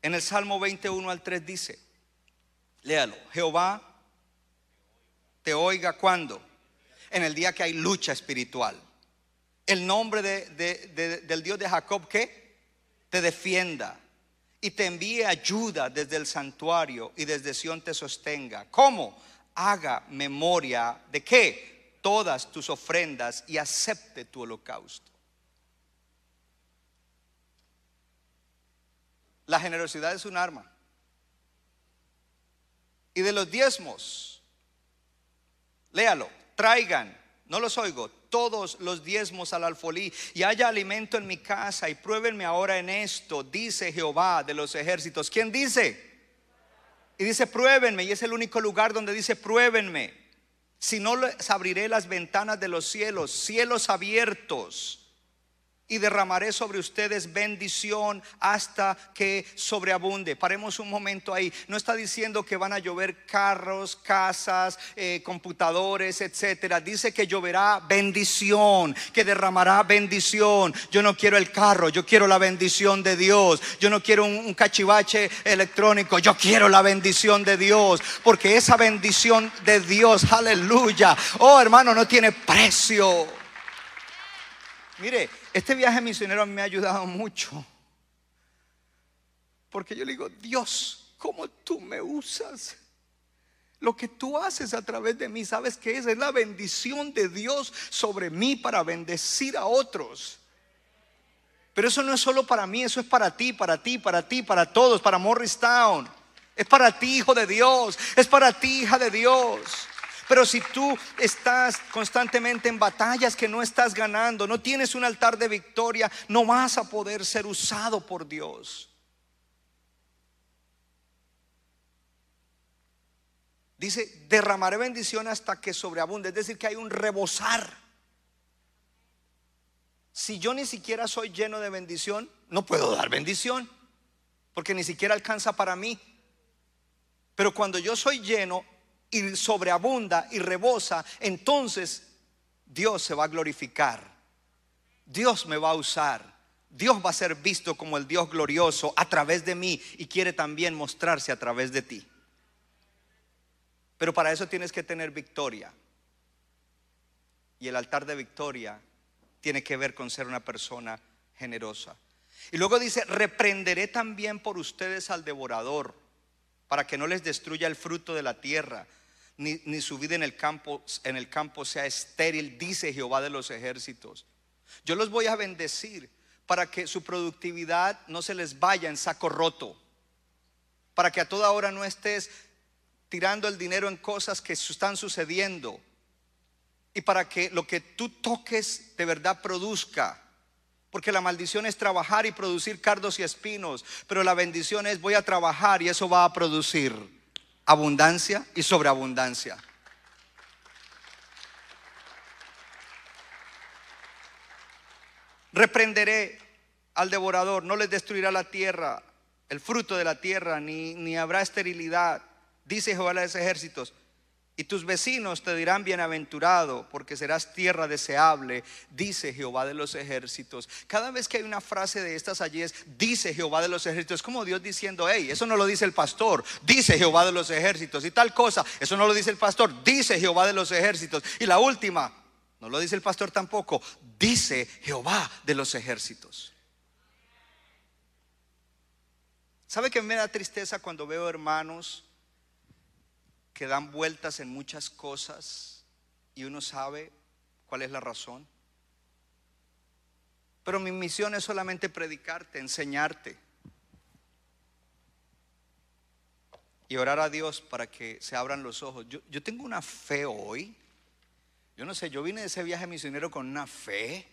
[SPEAKER 2] En el Salmo 21 al 3 dice, léalo, Jehová te oiga cuando, en el día que hay lucha espiritual. El nombre del Dios de Jacob que te defienda y te envíe ayuda desde el santuario y desde Sión te sostenga. ¿Cómo? Haga memoria de qué? Todas tus ofrendas y acepte tu holocausto. La generosidad es un arma. Y de los diezmos, léalo, traigan, no los oigo, todos los diezmos al alfolí y haya alimento en mi casa y pruébenme ahora en esto, dice Jehová de los ejércitos. ¿Quién dice? Y dice, pruébenme, y es el único lugar donde dice, pruébenme. Si no les abriré las ventanas de los cielos, cielos abiertos y derramaré sobre ustedes bendición hasta que sobreabunde. Paremos un momento ahí. No está diciendo que van a llover carros, casas, eh, computadores, etcétera. Dice que lloverá bendición, que derramará bendición. Yo no quiero el carro, yo quiero la bendición de Dios. Yo no quiero un, un cachivache electrónico, yo quiero la bendición de Dios. Porque esa bendición de Dios, aleluya. Oh hermano, no tiene precio. Mire, este viaje misionero me ha ayudado mucho. Porque yo le digo, Dios, ¿cómo tú me usas? Lo que tú haces a través de mí, ¿sabes qué es? Es la bendición de Dios sobre mí para bendecir a otros. Pero eso no es solo para mí, eso es para ti, para ti, para ti, para todos, para Morristown. Es para ti, hijo de Dios. Es para ti, hija de Dios. Pero si tú estás constantemente en batallas que no estás ganando, no tienes un altar de victoria, no vas a poder ser usado por Dios. Dice, derramaré bendición hasta que sobreabunde. Es decir, que hay un rebosar. Si yo ni siquiera soy lleno de bendición, no puedo dar bendición. Porque ni siquiera alcanza para mí. Pero cuando yo soy lleno, y sobreabunda y rebosa, entonces Dios se va a glorificar. Dios me va a usar. Dios va a ser visto como el Dios glorioso a través de mí y quiere también mostrarse a través de ti. Pero para eso tienes que tener victoria. Y el altar de victoria tiene que ver con ser una persona generosa. Y luego dice, reprenderé también por ustedes al devorador, para que no les destruya el fruto de la tierra ni, su vida en el, campo, en el campo sea estéril, dice Jehová de los ejércitos. Yo los voy a bendecir para que su productividad no se les vaya en saco roto, para que a toda hora no estés tirando el dinero en cosas que están sucediendo y para que lo que tú toques de verdad produzca. Porque la maldición es trabajar y producir cardos y espinos, pero la bendición es voy a trabajar y eso va a producir abundancia y sobreabundancia. Reprenderé al devorador, no les destruirá la tierra, el fruto de la tierra, ni, ni habrá esterilidad, dice Jehová de los ejércitos. Y tus vecinos te dirán bienaventurado, porque serás tierra deseable, dice Jehová de los ejércitos. Cada vez que hay una frase de estas allí es, dice Jehová de los ejércitos, es como Dios diciendo, hey, eso no lo dice el pastor, dice Jehová de los ejércitos. Y tal cosa, eso no lo dice el pastor, dice Jehová de los ejércitos. Y la última, no lo dice el pastor tampoco, dice Jehová de los ejércitos. ¿Sabe que me da tristeza cuando veo hermanos? Que dan vueltas en muchas cosas y uno sabe ¿Cuál es la razón? Pero mi misión es solamente predicarte, enseñarte. Y orar a Dios para que se abran los ojos. Yo, yo tengo una fe hoy. Yo no sé, yo vine de ese viaje misionero con una fe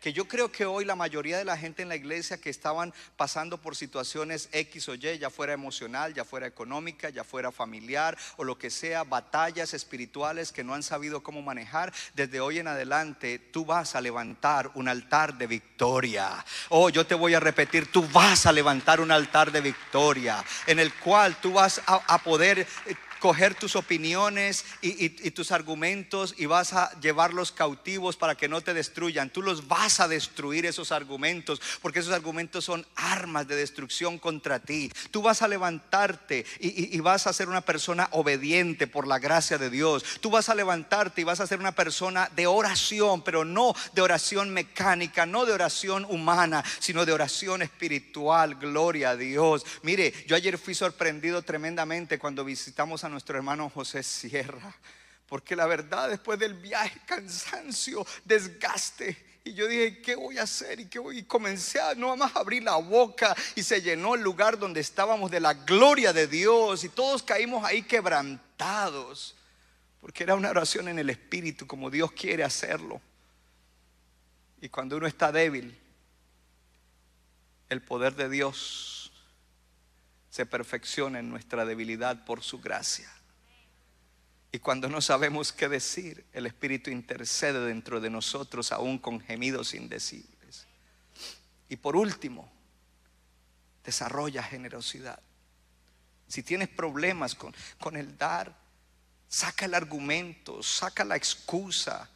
[SPEAKER 2] que yo creo que hoy la mayoría de la gente en la iglesia que estaban pasando por situaciones X o Y, ya fuera emocional, ya fuera económica, ya fuera familiar o lo que sea, batallas espirituales que no han sabido cómo manejar, desde hoy en adelante tú vas a levantar un altar de victoria. Oh, yo te voy a repetir, tú vas a levantar un altar de victoria en el cual tú vas a, a poder eh, coger tus opiniones y, tus argumentos y vas a llevarlos cautivos para que no te destruyan. Tú los vas a destruir esos argumentos porque esos argumentos son armas de destrucción contra ti. Tú vas a levantarte y vas a ser una persona obediente por la gracia de Dios. Tú vas a levantarte y vas a ser una persona de oración, pero no de oración mecánica, no de oración humana, sino de oración espiritual. Gloria a Dios. Mire, yo ayer fui sorprendido tremendamente cuando visitamos a nuestro hermano José Sierra. Porque la verdad, después del viaje, cansancio, desgaste. Y yo dije, ¿qué voy a hacer? Y, qué voy? y comencé a no más abrir la boca y se llenó el lugar donde estábamos de la gloria de Dios y todos caímos ahí quebrantados. Porque era una oración en el Espíritu como Dios quiere hacerlo. Y cuando uno está débil, el poder de Dios se perfecciona en nuestra debilidad por su gracia. Y cuando no sabemos qué decir, el Espíritu intercede dentro de nosotros aún con gemidos indecibles. Y por último, desarrolla generosidad. Si tienes problemas con, con el dar, saca el argumento, saca la excusa,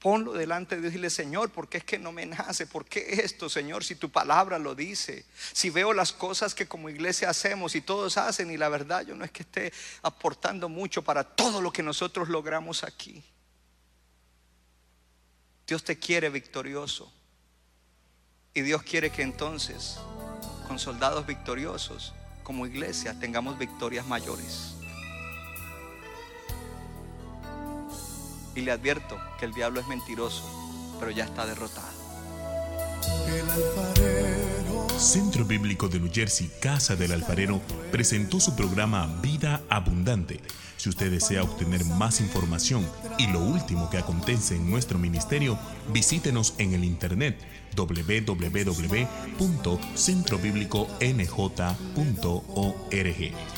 [SPEAKER 2] Ponlo delante de Dios y dile, Señor, ¿por qué es que no me nace? ¿Por qué esto, Señor, si tu palabra lo dice? Si veo las cosas que como iglesia hacemos y todos hacen y la verdad yo no es que esté aportando mucho para todo lo que nosotros logramos aquí. Dios te quiere victorioso. Y Dios quiere que entonces, con soldados victoriosos, como iglesia, tengamos victorias mayores. Y le advierto que el diablo es mentiroso, pero ya está derrotado.
[SPEAKER 3] Centro Bíblico de New Jersey, Casa del Alfarero, presentó su programa Vida Abundante. Si usted desea obtener más información y lo último que acontece en nuestro ministerio, visítenos en el internet www.centrobibliconj.org.